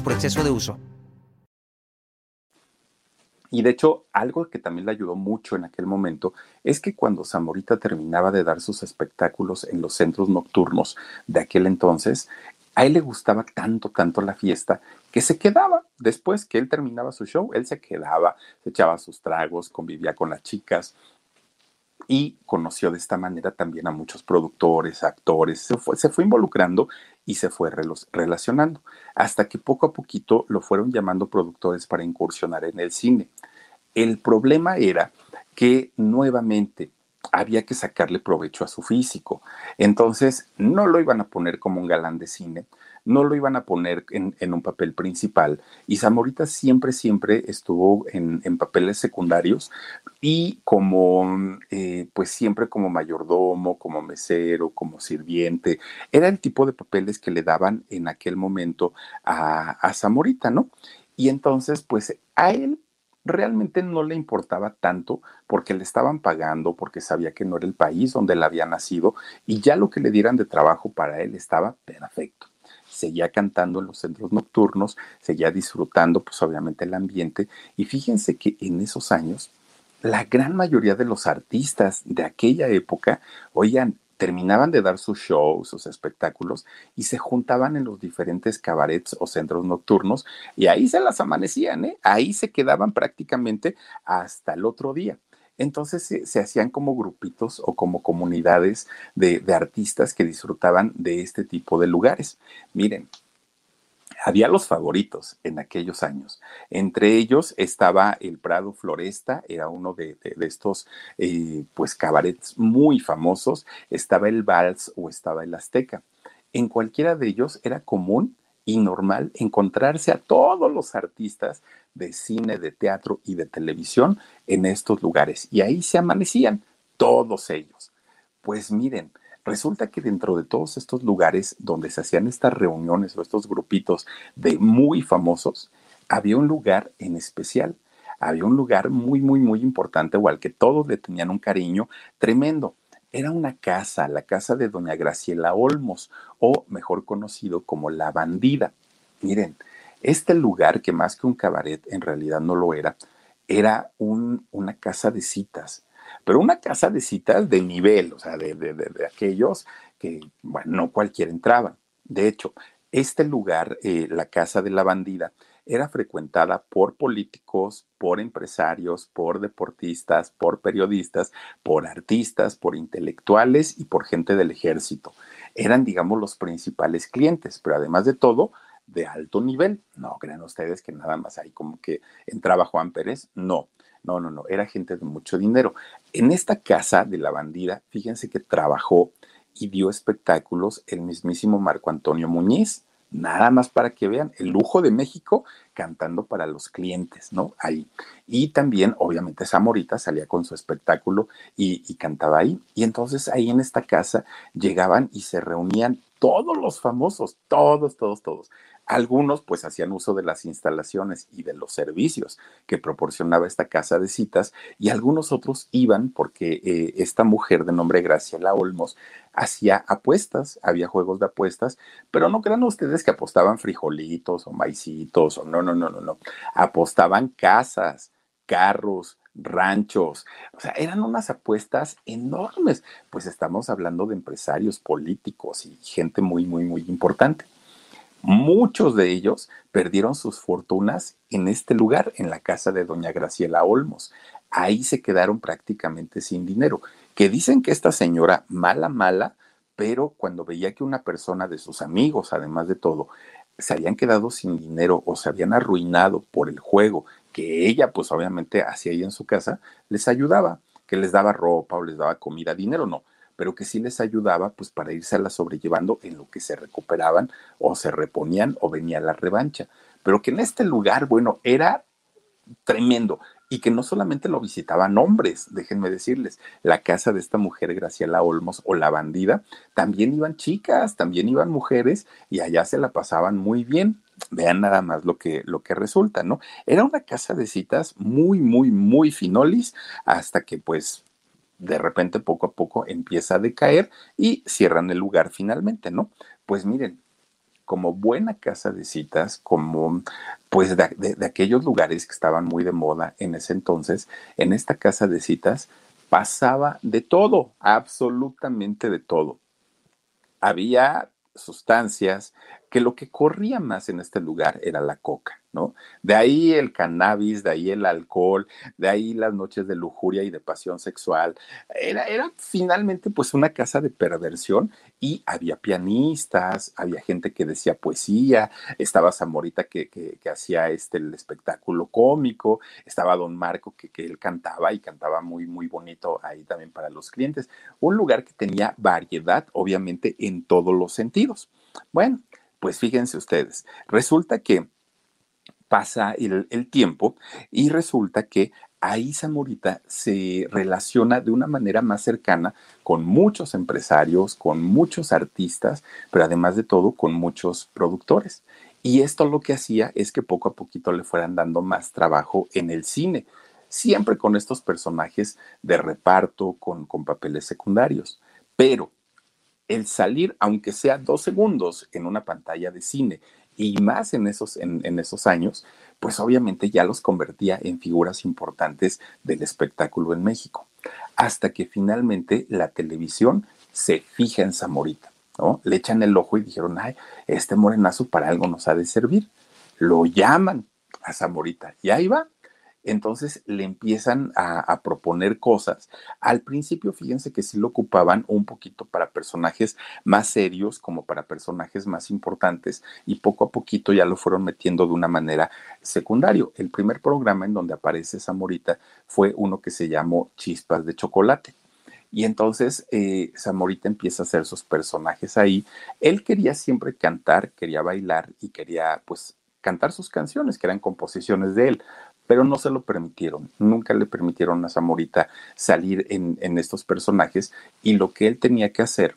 por exceso de uso. Y de hecho, algo que también le ayudó mucho en aquel momento es que cuando Zamorita terminaba de dar sus espectáculos en los centros nocturnos de aquel entonces, a él le gustaba tanto, tanto la fiesta que se quedaba. Después que él terminaba su show, él se quedaba, se echaba sus tragos, convivía con las chicas y conoció de esta manera también a muchos productores, actores, se fue, involucrando y se fue relacionando, hasta que poco a poquito lo fueron llamando productores para incursionar en el cine. El problema era que nuevamente había que sacarle provecho a su físico. Entonces, no lo iban a poner como un galán de cine, no lo iban a poner en, un papel principal. Y Zamorita siempre, siempre estuvo en, papeles secundarios y como, eh, pues siempre como mayordomo, como mesero, como sirviente. Era el tipo de papeles que le daban en aquel momento a, a Zamorita, ¿no? Y entonces, pues a él realmente no le importaba tanto porque le estaban pagando, porque sabía que no era el país donde él había nacido y ya lo que le dieran de trabajo para él estaba perfecto. Seguía cantando en los centros nocturnos, seguía disfrutando pues obviamente el ambiente y fíjense que en esos años la gran mayoría de los artistas de aquella época, oigan, terminaban de dar sus shows, sus espectáculos y se juntaban en los diferentes cabarets o centros nocturnos y ahí se las amanecían, ¿eh? ahí se quedaban prácticamente hasta el otro día. Entonces se, hacían como grupitos o como comunidades de, artistas que disfrutaban de este tipo de lugares. Miren, había los favoritos en aquellos años. Entre ellos estaba el Prado Floresta, era uno de, estos eh, pues cabarets muy famosos, estaba el Vals o estaba el Azteca. En cualquiera de ellos era común y normal encontrarse a todos los artistas de cine, de teatro y de televisión en estos lugares. Y ahí se amanecían todos ellos. Pues miren, Resulta que dentro de todos estos lugares donde se hacían estas reuniones o estos grupitos de muy famosos, había un lugar en especial, había un lugar muy, muy, muy importante o al que todos le tenían un cariño tremendo. Era una casa, la casa de doña Graciela Olmos, o mejor conocido como La Bandida. Miren, este lugar, que más que un cabaret en realidad no lo era, era una casa de citas, pero una casa de citas de nivel, o sea, de, de aquellos que, bueno, no cualquiera entraba. De hecho, este lugar, eh, la Casa de la Bandida, era frecuentada por políticos, por empresarios, por deportistas, por periodistas, por artistas, por intelectuales y por gente del ejército. Eran, digamos, los principales clientes, pero además de todo, de alto nivel. No crean ustedes que nada más ahí como que entraba Juan Pérez. No, no, no, no, era gente de mucho dinero. En esta casa de la bandida, fíjense que trabajó y dio espectáculos el mismísimo Marco Antonio Muñiz. Nada más para que vean el lujo de México cantando para los clientes, ¿no? Ahí. Y también, obviamente, Zamorita salía con su espectáculo y, y cantaba ahí. Y entonces ahí en esta casa llegaban y se reunían todos los famosos, todos, todos, todos. Algunos pues hacían uso de las instalaciones y de los servicios que proporcionaba esta casa de citas y algunos otros iban porque eh, esta mujer de nombre Graciela Olmos hacía apuestas, había juegos de apuestas, pero no crean ustedes que apostaban frijolitos o maicitos o no, no, no, no, no, apostaban casas, carros, ranchos, o sea, eran unas apuestas enormes, pues estamos hablando de empresarios políticos y gente muy, muy, muy importante. Muchos de ellos perdieron sus fortunas en este lugar, en la casa de doña Graciela Olmos. Ahí se quedaron prácticamente sin dinero. Que dicen que esta señora, mala, mala, pero cuando veía que una persona de sus amigos, además de todo, se habían quedado sin dinero o se habían arruinado por el juego que ella, pues obviamente hacía ahí en su casa, les ayudaba, que les daba ropa o les daba comida, dinero no, pero que sí les ayudaba pues para irse la sobrellevando en lo que se recuperaban o se reponían o venía la revancha. Pero que en este lugar, bueno, era tremendo y que no solamente lo visitaban hombres, déjenme decirles, la casa de esta mujer Graciela Olmos o la bandida, también iban chicas, también iban mujeres y allá se la pasaban muy bien. Vean nada más lo que, lo que resulta, ¿no? Era una casa de citas muy, muy, muy finolis hasta que pues de repente poco a poco empieza a decaer y cierran el lugar finalmente, ¿no? Pues miren, como buena casa de citas, como pues de, aquellos lugares que estaban muy de moda en ese entonces, en esta casa de citas pasaba de todo, absolutamente de todo. Había sustancias, que lo que corría más en este lugar era la coca, ¿no? De ahí el cannabis, de ahí el alcohol, de ahí las noches de lujuria y de pasión sexual. Era, era finalmente pues una casa de perversión y había pianistas, había gente que decía poesía, estaba Zamorita que, que, hacía este, el espectáculo cómico, estaba Don Marco que, que él cantaba y cantaba muy, muy bonito ahí también para los clientes. Un lugar que tenía variedad, obviamente, en todos los sentidos. Bueno, pues fíjense ustedes, resulta que pasa el, tiempo y resulta que ahí Zamorita se relaciona de una manera más cercana con muchos empresarios, con muchos artistas, pero además de todo con muchos productores. Y esto lo que hacía es que poco a poquito le fueran dando más trabajo en el cine, siempre con estos personajes de reparto, con, con papeles secundarios. Pero el salir, aunque sea dos segundos en una pantalla de cine y más en esos, en, esos años, pues obviamente ya los convertía en figuras importantes del espectáculo en México. Hasta que finalmente la televisión se fija en Zamorita, ¿no? Le echan el ojo y dijeron, ay, este morenazo para algo nos ha de servir. Lo llaman a Zamorita y ahí va entonces le empiezan a, proponer cosas. Al principio, fíjense que sí lo ocupaban un poquito para personajes más serios, como para personajes más importantes, y poco a poquito ya lo fueron metiendo de una manera secundaria. El primer programa en donde aparece Zamorita fue uno que se llamó Chispas de Chocolate. Y entonces eh, Zamorita empieza a hacer sus personajes ahí. Él quería siempre cantar, quería bailar y quería pues cantar sus canciones, que eran composiciones de él pero no se lo permitieron, nunca le permitieron a Zamorita salir en, estos personajes y lo que él tenía que hacer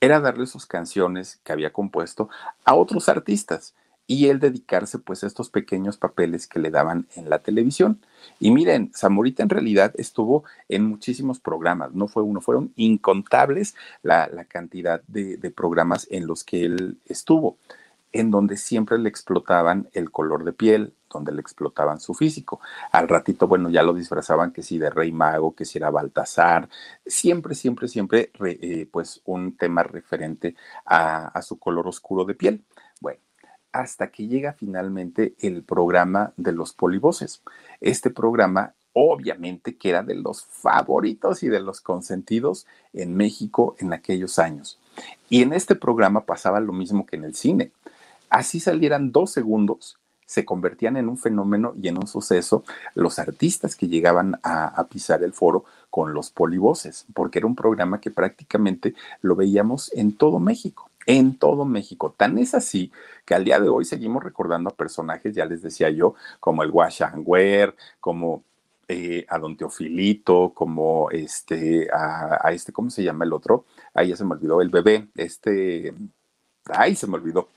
era darle sus canciones que había compuesto a otros artistas. y él dedicarse pues a estos pequeños papeles que le daban en la televisión. Y miren, Zamorita en realidad estuvo en muchísimos programas, no fue uno, fueron incontables la, cantidad de, de programas en los que él estuvo, en donde siempre le explotaban el color de piel, donde le explotaban su físico. Al ratito, bueno, ya lo disfrazaban que si de rey mago, que si era Baltasar, siempre, siempre, siempre, eh, pues un tema referente a, a su color oscuro de piel. Bueno, hasta que llega finalmente el programa de los polivoces. Este programa obviamente que era de los favoritos y de los consentidos en México en aquellos años. Y en este programa pasaba lo mismo que en el cine. Así salieran dos segundos, se convertían en un fenómeno y en un suceso los artistas que llegaban a, pisar el foro con los polivoces, porque era un programa que prácticamente lo veíamos en todo México en todo México. Tan es así que al día de hoy seguimos recordando a personajes, ya les decía yo, como el Washangwer, como eh, a Don Teofilito, como este, a, a, este, ¿cómo se llama el otro? Ahí ya se me olvidó, el bebé, este, ay, se me olvidó.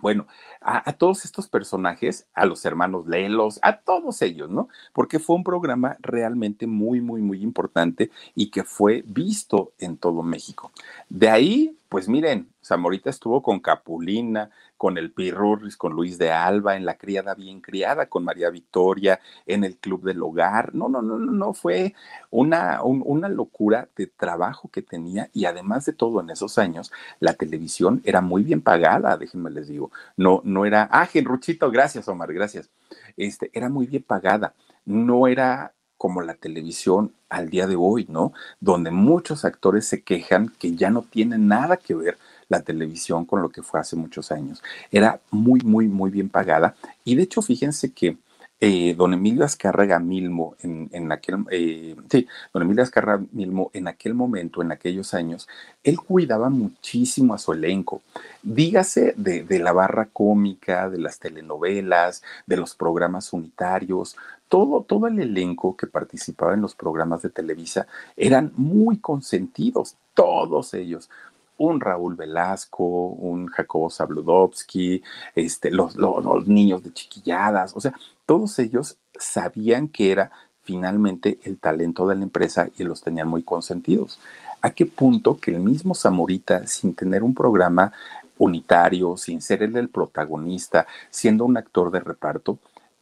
Bueno, a, todos estos personajes, a los hermanos Lelos, a todos ellos, ¿no? Porque fue un programa realmente muy, muy, muy importante y que fue visto en todo México. De ahí, pues miren, Zamorita estuvo con Capulina, con el Pirurris, con Luis de Alba, en La Criada Bien Criada, con María Victoria, en el Club del Hogar. No, no, no, no, fue una, una locura de trabajo que tenía y además de todo en esos años, la televisión era muy bien pagada, déjenme les digo. No, no era, ah, Genruchito, gracias Omar, gracias. Este, era muy bien pagada. No era como la televisión al día de hoy, ¿no? Donde muchos actores se quejan que ya no tienen nada que ver la televisión con lo que fue hace muchos años. Era muy, muy, muy bien pagada. Y de hecho, fíjense que eh, don Emilio Azcárraga Milmo en, aquel, eh, sí, don Emilio Azcárraga Milmo en aquel momento, en aquellos años, él cuidaba muchísimo a su elenco. Dígase de, de la barra cómica, de las telenovelas, de los programas unitarios, todo, todo el elenco que participaba en los programas de Televisa eran muy consentidos, todos ellos un Raúl Velasco, un Jacobo Zabludovsky, este, los, los, niños de chiquilladas, o sea, todos ellos sabían que era finalmente el talento de la empresa y los tenían muy consentidos. ¿A qué punto que el mismo Zamorita, sin tener un programa unitario, sin ser él el protagonista, siendo un actor de reparto,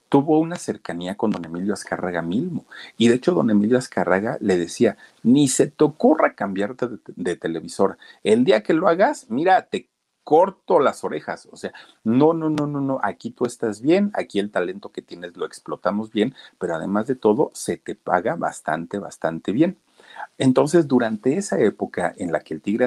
tuvo una cercanía con don Emilio Azcárraga Milmo. Y de hecho, don Emilio Azcárraga le decía, ni se te ocurra cambiarte de, de, televisor. El día que lo hagas, mira, te corto las orejas. O sea, no, no, no, no, no, aquí tú estás bien, aquí el talento que tienes lo explotamos bien, pero además de todo, se te paga bastante, bastante bien. Entonces, durante esa época en la que el tigre.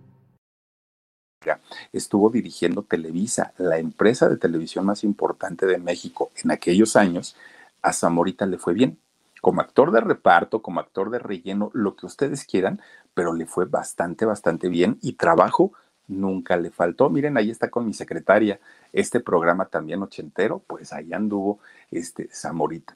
Estuvo dirigiendo Televisa, la empresa de televisión más importante de México en aquellos años. A Zamorita le fue bien. Como actor de reparto, como actor de relleno, lo que ustedes quieran, pero le fue bastante, bastante bien y trabajo nunca le faltó. Miren, ahí está con mi secretaria. Este programa también ochentero, pues ahí anduvo este Zamorita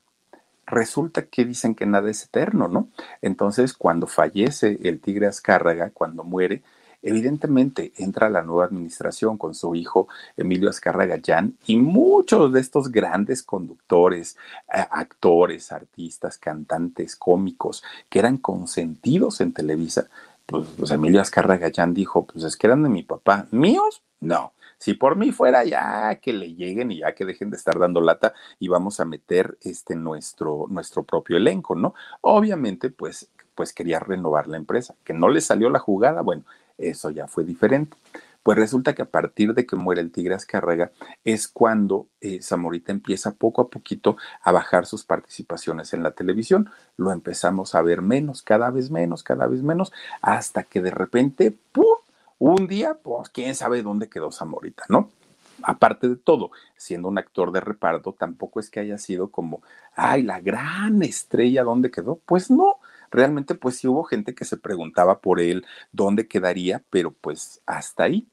resulta que dicen que nada es eterno, ¿no? Entonces, cuando fallece el tigre Azcárraga, cuando muere, evidentemente entra la nueva administración con su hijo Emilio Azcárraga Jan y muchos de estos grandes conductores, actores, artistas, cantantes, cómicos que eran consentidos en Televisa, pues, pues Emilio Azcárraga Jan dijo, pues es que eran de mi papá, míos, no. Si por mí fuera ya que le lleguen y ya que dejen de estar dando lata y vamos a meter este nuestro, nuestro propio elenco, ¿no? Obviamente, pues, pues quería renovar la empresa. Que no le salió la jugada, bueno, eso ya fue diferente. Pues resulta que a partir de que muere el Tigre Azcárraga es cuando eh, Zamorita empieza poco a poquito a bajar sus participaciones en la televisión. Lo empezamos a ver menos, cada vez menos, cada vez menos, hasta que de repente, ¡pum! Un día, pues quién sabe dónde quedó Zamorita, ¿no? aparte de todo, siendo un actor de reparto, tampoco es que haya sido como, ay, la gran estrella, ¿dónde quedó? Pues no, realmente pues sí hubo gente que se preguntaba por él, dónde quedaría, pero pues hasta ahí.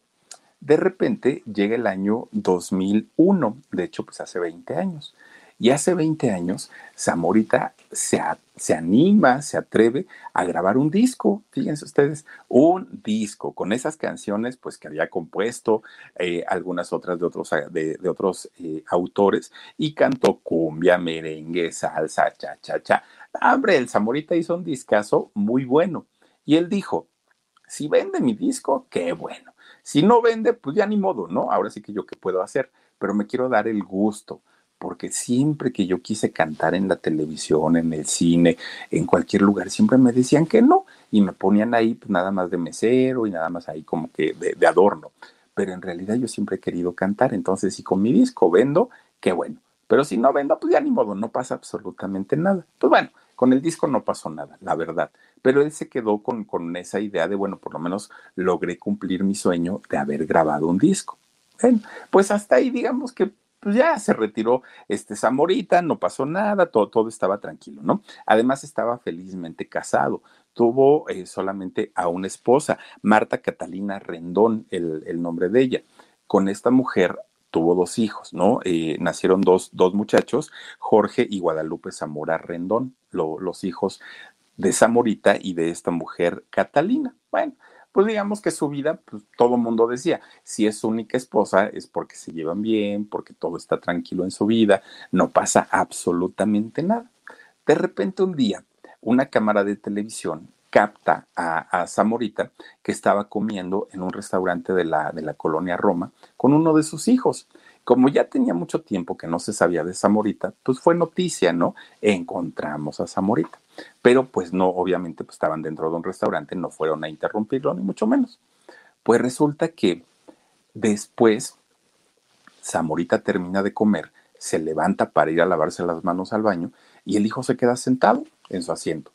De repente llega el año 2001, de hecho pues hace 20 años. Y hace 20 años, Zamorita se, se, anima, se atreve a grabar un disco, fíjense ustedes, un disco con esas canciones pues que había compuesto, eh, algunas otras de otros, de, otros eh, autores, y cantó cumbia, merengue, salsa, cha, cha, cha. Hombre, el Zamorita hizo un discazo muy bueno. Y él dijo, si vende mi disco, qué bueno. Si no vende, pues ya ni modo, ¿no? Ahora sí que yo qué puedo hacer, pero me quiero dar el gusto porque siempre que yo quise cantar en la televisión, en el cine, en cualquier lugar, siempre me decían que no y me ponían ahí pues, nada más de mesero y nada más ahí como que de, adorno. Pero en realidad yo siempre he querido cantar, entonces si con mi disco vendo, qué bueno. Pero si no vendo, pues ya ni modo, no pasa absolutamente nada. Pues bueno, con el disco no pasó nada, la verdad. Pero él se quedó con, con esa idea de, bueno, por lo menos logré cumplir mi sueño de haber grabado un disco. Bueno, pues hasta ahí digamos que pues ya se retiró este Zamorita, no pasó nada, todo, todo estaba tranquilo, ¿no? Además estaba felizmente casado, tuvo eh, solamente a una esposa, Marta Catalina Rendón, el, nombre de ella. Con esta mujer tuvo dos hijos, ¿no? Eh, nacieron dos, dos, muchachos, Jorge y Guadalupe Zamora Rendón, los hijos de Zamorita y de esta mujer Catalina. Bueno, pues digamos que su vida, pues todo mundo decía, si es su única esposa es porque se llevan bien, porque todo está tranquilo en su vida, no pasa absolutamente nada. De repente un día, una cámara de televisión capta a, Zamorita que estaba comiendo en un restaurante de la, de la colonia Roma con uno de sus hijos. Como ya tenía mucho tiempo que no se sabía de Zamorita, pues fue noticia, ¿no? Encontramos a Zamorita. Pero pues no, obviamente pues estaban dentro de un restaurante, no fueron a interrumpirlo, ni mucho menos. Pues resulta que después Zamorita termina de comer, se levanta para ir a lavarse las manos al baño y el hijo se queda sentado en su asiento.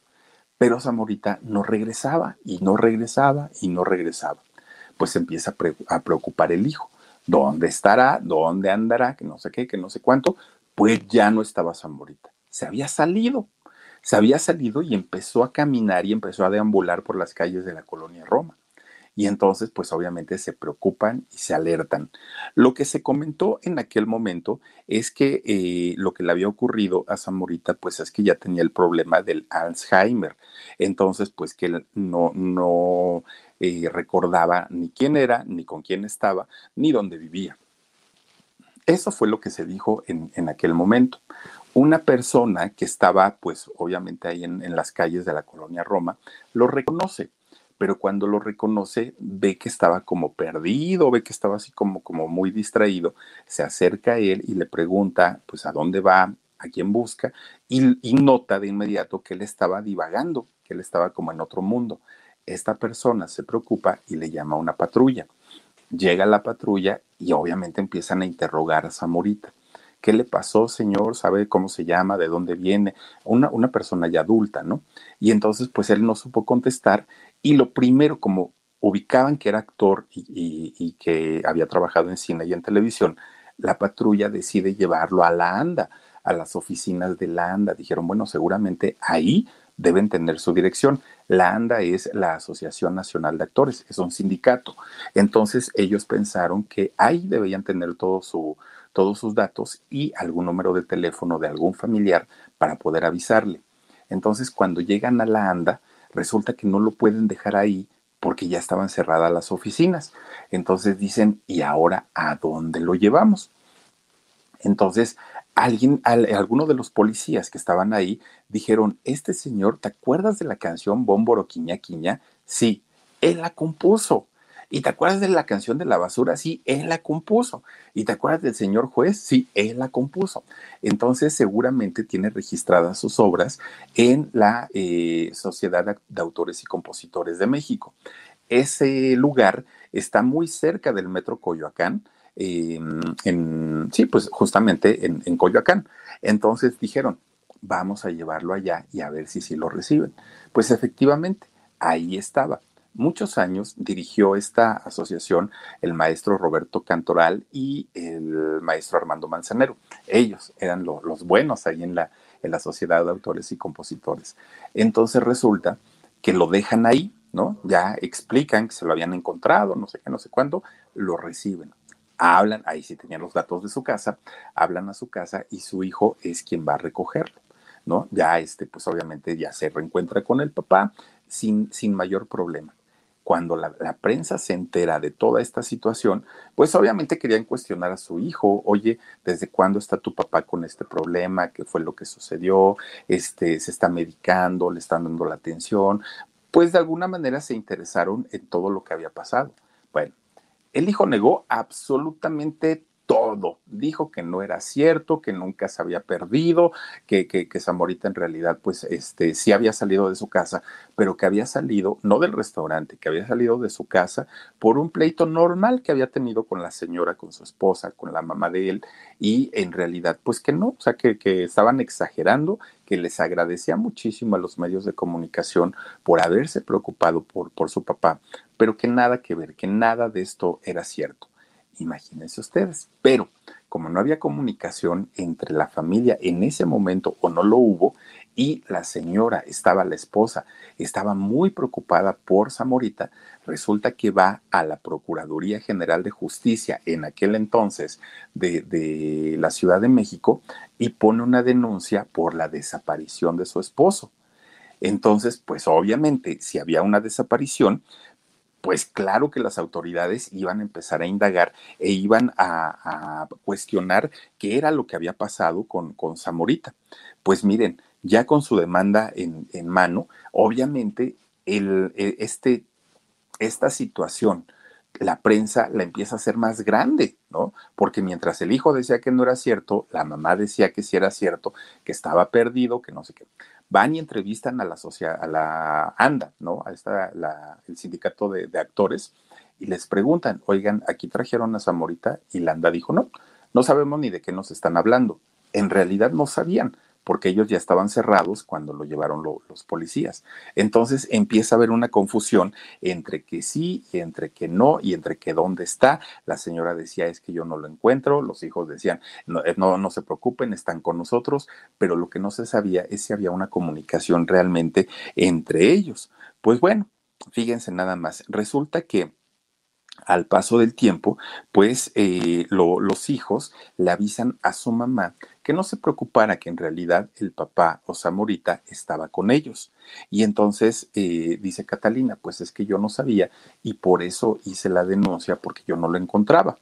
Pero Zamorita no regresaba y no regresaba y no regresaba. Pues empieza a preocupar el hijo. ¿Dónde estará? ¿Dónde andará? Que no sé qué, que no sé cuánto. Pues ya no estaba Zamorita. Se había salido se había salido y empezó a caminar y empezó a deambular por las calles de la colonia Roma. Y entonces, pues obviamente se preocupan y se alertan. Lo que se comentó en aquel momento es que eh, lo que le había ocurrido a Zamorita, pues es que ya tenía el problema del Alzheimer. Entonces, pues que él no, no eh, recordaba ni quién era, ni con quién estaba, ni dónde vivía. Eso fue lo que se dijo en, en aquel momento una persona que estaba, pues obviamente ahí en, las calles de la colonia Roma, lo reconoce, pero cuando lo reconoce ve que estaba como perdido, ve que estaba así como, como muy distraído, se acerca a él y le pregunta, pues, a dónde va, a quién busca, y, y nota de inmediato que él estaba divagando, que él estaba como en otro mundo. Esta persona se preocupa y le llama a una patrulla. Llega la patrulla y obviamente empiezan a interrogar a Zamorita. ¿Qué le pasó, señor? ¿Sabe cómo se llama? ¿De dónde viene? Una, una persona ya adulta, ¿no? Y entonces, pues él no supo contestar y lo primero, como ubicaban que era actor y, que había trabajado en cine y en televisión, la patrulla decide llevarlo a la ANDA, a las oficinas de la ANDA. Dijeron, bueno, seguramente ahí deben tener su dirección. La ANDA es la Asociación Nacional de Actores, es un sindicato. Entonces ellos pensaron que ahí debían tener todo su, todos sus datos y algún número de teléfono de algún familiar para poder avisarle. Entonces, cuando llegan a la ANDA, resulta que no lo pueden dejar ahí porque ya estaban cerradas las oficinas. Entonces dicen, ¿y ahora a dónde lo llevamos? Entonces, alguien, alguno de los policías que estaban ahí dijeron, este señor, ¿te acuerdas de la canción Bómboro Quiña Quiña? Sí, él la compuso. ¿Y te acuerdas de la canción de la basura? Sí, él la compuso. ¿Y te acuerdas del señor juez? Sí, él la compuso. Entonces seguramente tiene registradas sus obras en la eh, Sociedad de Autores y Compositores de México. Ese lugar está muy cerca del Metro Coyoacán. Em, en, sí, pues justamente en, en Coyoacán. Entonces dijeron, vamos a llevarlo allá y a ver si sí lo reciben. Pues efectivamente, ahí estaba muchos años dirigió esta asociación el maestro Roberto Cantoral y el maestro Armando Manzanero. Ellos eran los buenos ahí en la, en la Sociedad de Autores y Compositores. Entonces resulta que lo dejan ahí, ¿no? Ya explican que se lo habían encontrado, no sé qué, no sé cuándo, lo reciben. Hablan, ahí sí tenían los datos de su casa, hablan a su casa y su hijo es quien va a recogerlo, ¿no? Ya este, pues obviamente ya se reencuentra con el papá sin, sin mayor problema cuando la, prensa se entera de toda esta situación, pues obviamente querían cuestionar a su hijo, oye, ¿desde cuándo está tu papá con este problema? ¿Qué fue lo que sucedió? Este, ¿Se está medicando? ¿Le están dando la atención? Pues de alguna manera se interesaron en todo lo que había pasado. Bueno, el hijo negó absolutamente todo. Dijo que no era cierto, que nunca se había perdido, que, que, que, Zamorita en realidad, pues, este, sí había salido de su casa, pero que había salido, no del restaurante, que había salido de su casa por un pleito normal que había tenido con la señora, con su esposa, con la mamá de él, y en realidad, pues que no, o sea, que, que estaban exagerando, que les agradecía muchísimo a los medios de comunicación por haberse preocupado por, por su papá, pero que nada que ver, que nada de esto era cierto. Imagínense ustedes. Pero como no había comunicación entre la familia en ese momento o no lo hubo, y la señora estaba, la esposa, estaba muy preocupada por Zamorita, resulta que va a la Procuraduría General de Justicia en aquel entonces de, de la Ciudad de México y pone una denuncia por la desaparición de su esposo. Entonces, pues obviamente, si había una desaparición, pues claro que las autoridades iban a empezar a indagar e iban a, cuestionar qué era lo que había pasado con, con Zamorita. Pues miren, ya con su demanda en, mano, obviamente el, e, este, esta situación, la prensa la empieza a hacer más grande, ¿no? Porque mientras el hijo decía que no era cierto, la mamá decía que sí era cierto, que estaba perdido, que no sé qué van y entrevistan a la, a la ANDA, ¿no? A esta, el sindicato de, de, actores, y les preguntan, oigan, aquí trajeron a Zamorita, y la ANDA dijo, no, no sabemos ni de qué nos están hablando. En realidad no sabían, porque ellos ya estaban cerrados cuando lo llevaron los policías. Entonces empieza a haber una confusión entre que sí y entre que no y entre que dónde está. La señora decía es que yo no lo encuentro, los hijos decían no, eh, no, no se preocupen, están con nosotros, pero lo que no se sabía es si había una comunicación realmente entre ellos. Pues bueno, fíjense nada más, resulta que al paso del tiempo, pues eh, los hijos le avisan a su mamá que no se preocupara que en realidad el papá o Zamorita estaba con ellos. Y entonces eh, dice Catalina, pues es que yo no sabía y por eso hice la denuncia porque yo no lo encontraba.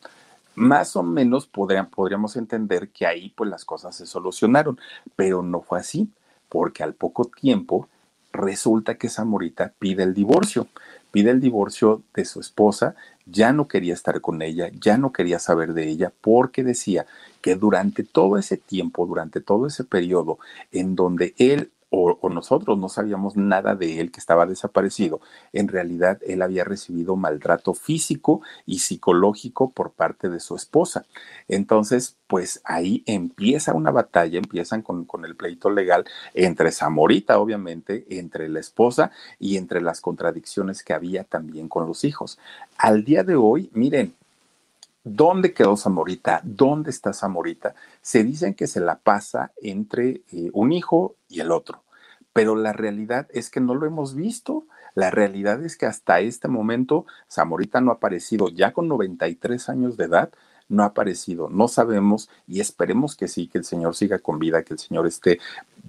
Más o menos podríamos entender que ahí pues las cosas se solucionaron, pero no fue así, porque al poco tiempo resulta que Zamorita pide el divorcio pide el divorcio de su esposa, ya no quería estar con ella, ya no quería saber de ella, porque decía que durante todo ese tiempo, durante todo ese periodo en donde él o, nosotros no sabíamos nada de él que estaba desaparecido, en realidad él había recibido maltrato físico y psicológico por parte de su esposa. Entonces, pues ahí empieza una batalla, empiezan con, con el pleito legal entre Zamorita, obviamente, entre la esposa y entre las contradicciones que había también con los hijos. Al día de hoy, miren, ¿Dónde quedó Zamorita? ¿Dónde está Zamorita? Se dicen que se la pasa entre eh, un hijo y el otro, pero la realidad es que no lo hemos visto. La realidad es que hasta este momento Zamorita no ha aparecido ya con 93 años de edad, no ha aparecido, no sabemos y esperemos que sí, que el Señor siga con vida, que el Señor esté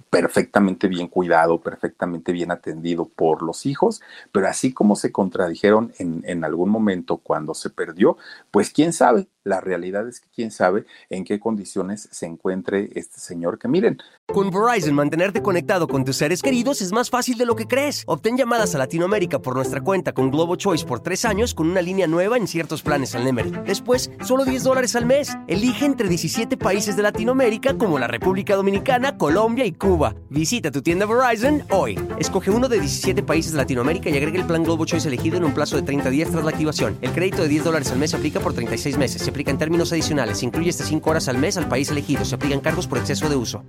perfectamente bien cuidado, perfectamente bien atendido por los hijos, pero así como se contradijeron en, algún momento cuando se perdió, pues quién sabe, la realidad es que quién sabe en qué condiciones se encuentre este señor que miren. Con Verizon, mantenerte conectado con tus seres queridos es más fácil de lo que crees. Obtén llamadas a Latinoamérica por nuestra cuenta con Globo Choice por tres años con una línea nueva en ciertos planes al Nemery. Después, solo 10 dólares al mes. Elige entre 17 países de Latinoamérica como la República Dominicana, Colombia y Cuba. Visita tu tienda Verizon hoy. Escoge uno de 17 países de Latinoamérica y agrega el plan Globo Choice elegido en un plazo de 30 días tras la activación. El crédito de 10 dólares al mes se aplica por 36 meses aplica en términos adicionales. Se incluye hasta 5 horas al mes al país elegido. Se aplican cargos por exceso de uso.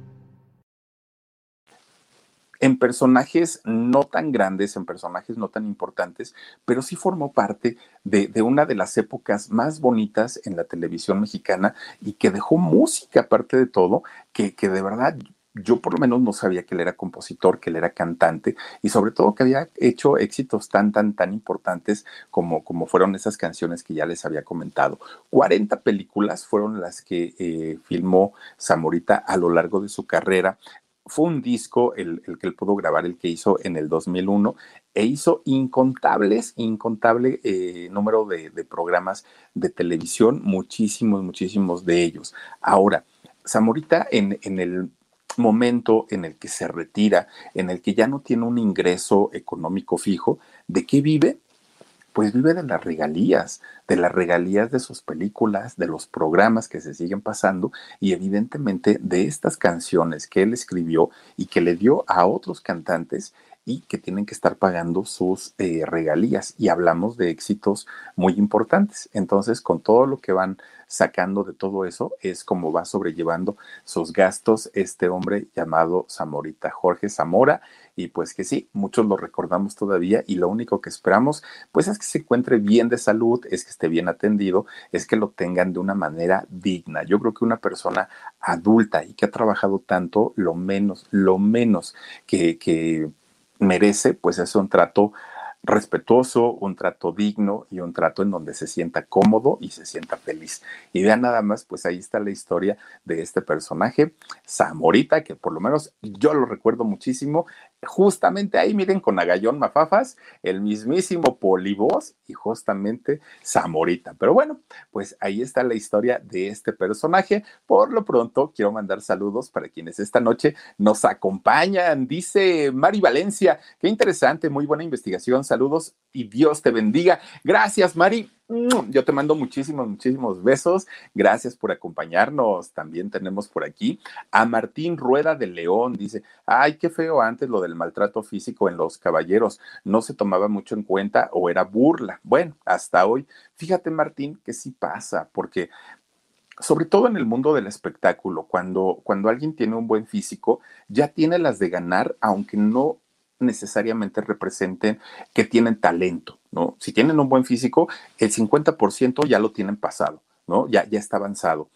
en personajes no tan grandes, en personajes no tan importantes, pero sí formó parte de, una de las épocas más bonitas en la televisión mexicana y que dejó música, aparte de todo, que, que de verdad yo por lo menos no sabía que él era compositor, que él era cantante y sobre todo que había hecho éxitos tan, tan, tan importantes como, como fueron esas canciones que ya les había comentado. 40 películas fueron las que eh, filmó Zamorita a lo largo de su carrera fue un disco el, que él pudo grabar, el que hizo en el 2001, e hizo incontables, incontable eh, número de, programas de televisión, muchísimos, muchísimos de ellos. Ahora, Zamorita en, en el momento en el que se retira, en el que ya no tiene un ingreso económico fijo, ¿de qué vive? Pues vive de las regalías, de las regalías de sus películas, de los programas que se siguen pasando y evidentemente de estas canciones que él escribió y que le dio a otros cantantes y que tienen que estar pagando sus eh, regalías. Y hablamos de éxitos muy importantes. Entonces, con todo lo que van sacando de todo eso, es como va sobrellevando sus gastos este hombre llamado Zamorita, Jorge Zamora. Y pues que sí, muchos lo recordamos todavía y lo único que esperamos, pues es que se encuentre bien de salud, es que esté bien atendido, es que lo tengan de una manera digna. Yo creo que una persona adulta y que ha trabajado tanto, lo menos, lo menos que, que merece, pues es un trato respetuoso, un trato digno y un trato en donde se sienta cómodo y se sienta feliz. Y vean nada más, pues ahí está la historia de este personaje, Zamorita, que por lo menos yo lo recuerdo muchísimo justamente ahí, miren, con Agallón Mafafas, el mismísimo Polibos y justamente Zamorita. Pero bueno, pues ahí está la historia de este personaje. Por lo pronto, quiero mandar saludos para quienes esta noche nos acompañan. Dice Mari Valencia, qué interesante, muy buena investigación. Saludos y Dios te bendiga. Gracias, Mari. Yo te mando muchísimos, muchísimos besos. Gracias por acompañarnos. También tenemos por aquí a Martín Rueda de León. Dice, ay, qué feo antes lo del maltrato físico en los caballeros. No se tomaba mucho en cuenta o era burla. Bueno, hasta hoy. Fíjate, Martín, que sí pasa, porque sobre todo en el mundo del espectáculo, cuando, cuando alguien tiene un buen físico, ya tiene las de ganar, aunque no necesariamente representen que tienen talento, ¿no? Si tienen un buen físico, el 50% ya lo tienen pasado, ¿no? Ya, ya está avanzado.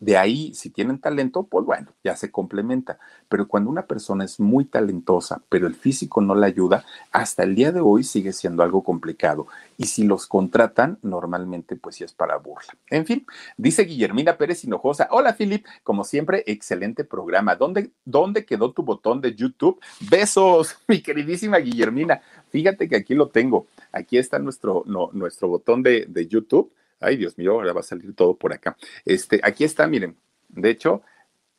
De ahí, si tienen talento, pues bueno, ya se complementa. Pero cuando una persona es muy talentosa, pero el físico no la ayuda, hasta el día de hoy sigue siendo algo complicado. Y si los contratan, normalmente pues sí es para burla. En fin, dice Guillermina Pérez Hinojosa. Hola, Filip. Como siempre, excelente programa. ¿Dónde, ¿Dónde quedó tu botón de YouTube? Besos, mi queridísima Guillermina. Fíjate que aquí lo tengo. Aquí está nuestro, nuestro botón de, de YouTube Ay, Dios mío, ahora va a salir todo por acá. Este, aquí está, miren. De hecho,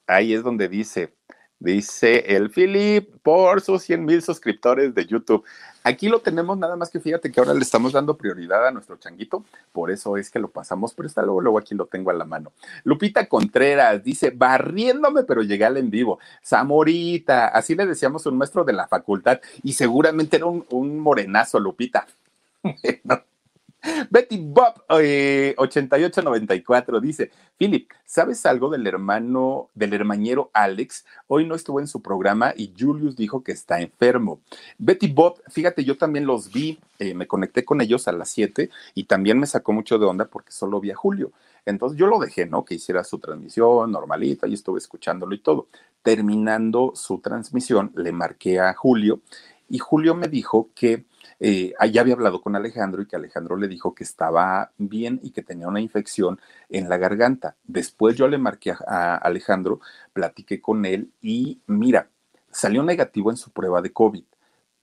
ahí es donde dice, dice el Philip por sus 100 mil suscriptores de YouTube. Aquí lo tenemos, nada más que fíjate que ahora le estamos dando prioridad a nuestro changuito, por eso es que lo pasamos, pero está luego, luego aquí lo tengo a la mano. Lupita Contreras dice, barriéndome, pero llegué al en vivo. Zamorita, así le decíamos un maestro de la facultad, y seguramente era un, un morenazo, Lupita. Bueno, Betty Bob 8894 eh, dice, Philip, ¿sabes algo del hermano, del hermañero Alex? Hoy no estuvo en su programa y Julius dijo que está enfermo. Betty Bob, fíjate, yo también los vi, eh, me conecté con ellos a las 7 y también me sacó mucho de onda porque solo vi a Julio. Entonces yo lo dejé, ¿no? Que hiciera su transmisión normalita y estuve escuchándolo y todo. Terminando su transmisión, le marqué a Julio y Julio me dijo que eh, ya había hablado con Alejandro y que Alejandro le dijo que estaba bien y que tenía una infección en la garganta. Después yo le marqué a, Alejandro, platiqué con él y mira, salió negativo en su prueba de COVID.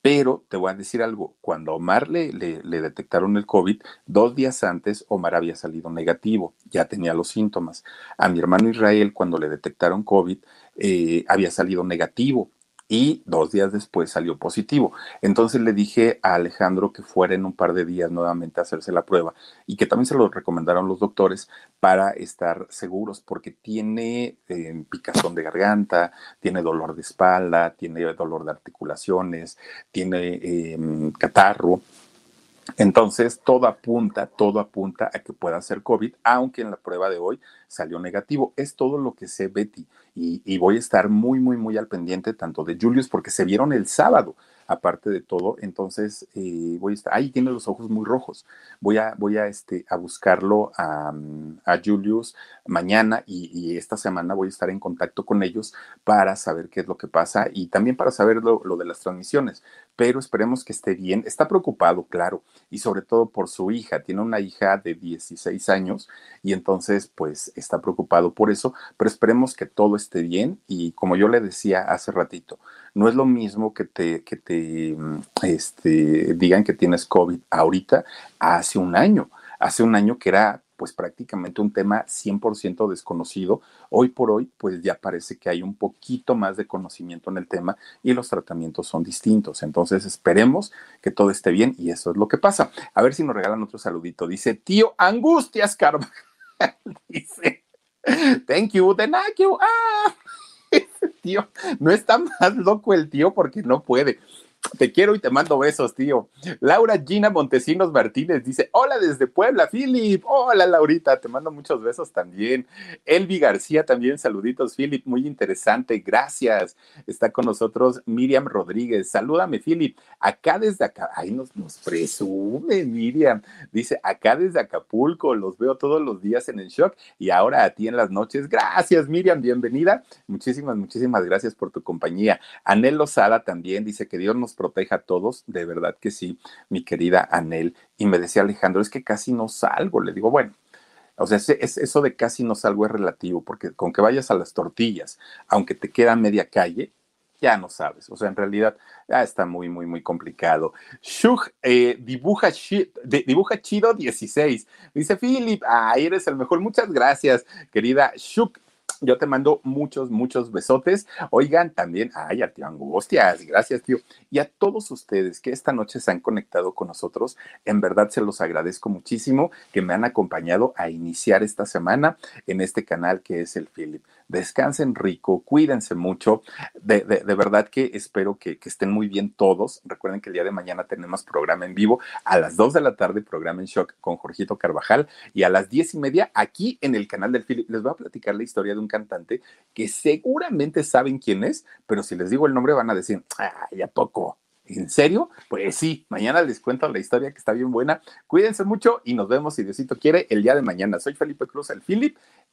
Pero te voy a decir algo, cuando a Omar le, le, detectaron el COVID, dos días antes Omar había salido negativo, ya tenía los síntomas. A mi hermano Israel, cuando le detectaron COVID, eh, había salido negativo y dos días después salió positivo. Entonces le dije a Alejandro que fuera en un par de días nuevamente a hacerse la prueba y que también se lo recomendaron los doctores para estar seguros porque tiene eh, picazón de garganta, tiene dolor de espalda, tiene dolor de articulaciones, tiene em, catarro. Entonces, todo apunta, todo apunta a que pueda ser COVID, aunque en la prueba de hoy salió negativo. Es todo lo que sé, Betty. Y, y voy a estar muy, muy, muy al pendiente tanto de Julius, porque se vieron el sábado aparte de todo. Entonces, eh, voy a estar, ahí tiene los ojos muy rojos. Voy a, voy a, este, a buscarlo a, a Julius mañana y, y, esta semana voy a estar en contacto con ellos para saber qué es lo que pasa y también para saber lo, lo de las transmisiones. Pero esperemos que esté bien. Está preocupado, claro, y sobre todo por su hija. Tiene una hija de 16 años y entonces, pues, está preocupado por eso, pero esperemos que todo esté bien y como yo le decía hace ratito, no es lo mismo que te, que te este, digan que tienes COVID ahorita hace un año. Hace un año que era pues prácticamente un tema 100% desconocido. Hoy por hoy, pues ya parece que hay un poquito más de conocimiento en el tema y los tratamientos son distintos. Entonces esperemos que todo esté bien y eso es lo que pasa. A ver si nos regalan otro saludito. Dice, tío Angustias Carvajal. Dice, thank you, thank you. Ah. No está más loco el tío porque no puede. Te quiero y te mando besos, tío. Laura Gina Montesinos Martínez dice: Hola desde Puebla, Philip. Hola, Laurita, te mando muchos besos también. Elvi García también, saluditos, Philip, muy interesante, gracias. Está con nosotros Miriam Rodríguez. Salúdame, Philip. Acá desde acá, ahí nos, nos presume Miriam. Dice: Acá desde Acapulco, los veo todos los días en el shock y ahora a ti en las noches. Gracias, Miriam, bienvenida. Muchísimas, muchísimas gracias por tu compañía. Anel Lozada también dice que Dios nos proteja a todos, de verdad que sí, mi querida Anel. Y me decía Alejandro, es que casi no salgo. Le digo, bueno, o sea, es, eso de casi no salgo es relativo, porque con que vayas a las tortillas, aunque te queda media calle, ya no sabes. O sea, en realidad ya está muy, muy, muy complicado. Shug eh, dibuja, dibuja chido 16. Dice Philip, ay, eres el mejor. Muchas gracias, querida Shug. Yo te mando muchos, muchos besotes. Oigan, también, ay, a tío Angustias, gracias, tío. Y a todos ustedes que esta noche se han conectado con nosotros, en verdad se los agradezco muchísimo que me han acompañado a iniciar esta semana en este canal que es el Philip descansen rico, cuídense mucho. De, de, verdad que espero que, que, estén muy bien todos. Recuerden que el día de mañana tenemos programa en vivo a las 2 de la tarde, programa en shock con Jorgito Carvajal, y a las 10 y media aquí en el canal del Philip. Les voy a platicar la historia de un cantante que seguramente saben quién es, pero si les digo el nombre van a decir, ay, ¿a poco? ¿En serio? Pues sí, mañana les cuento la historia que está bien buena. Cuídense mucho y nos vemos, si Diosito quiere, el día de mañana. Soy Felipe Cruz, el Philip.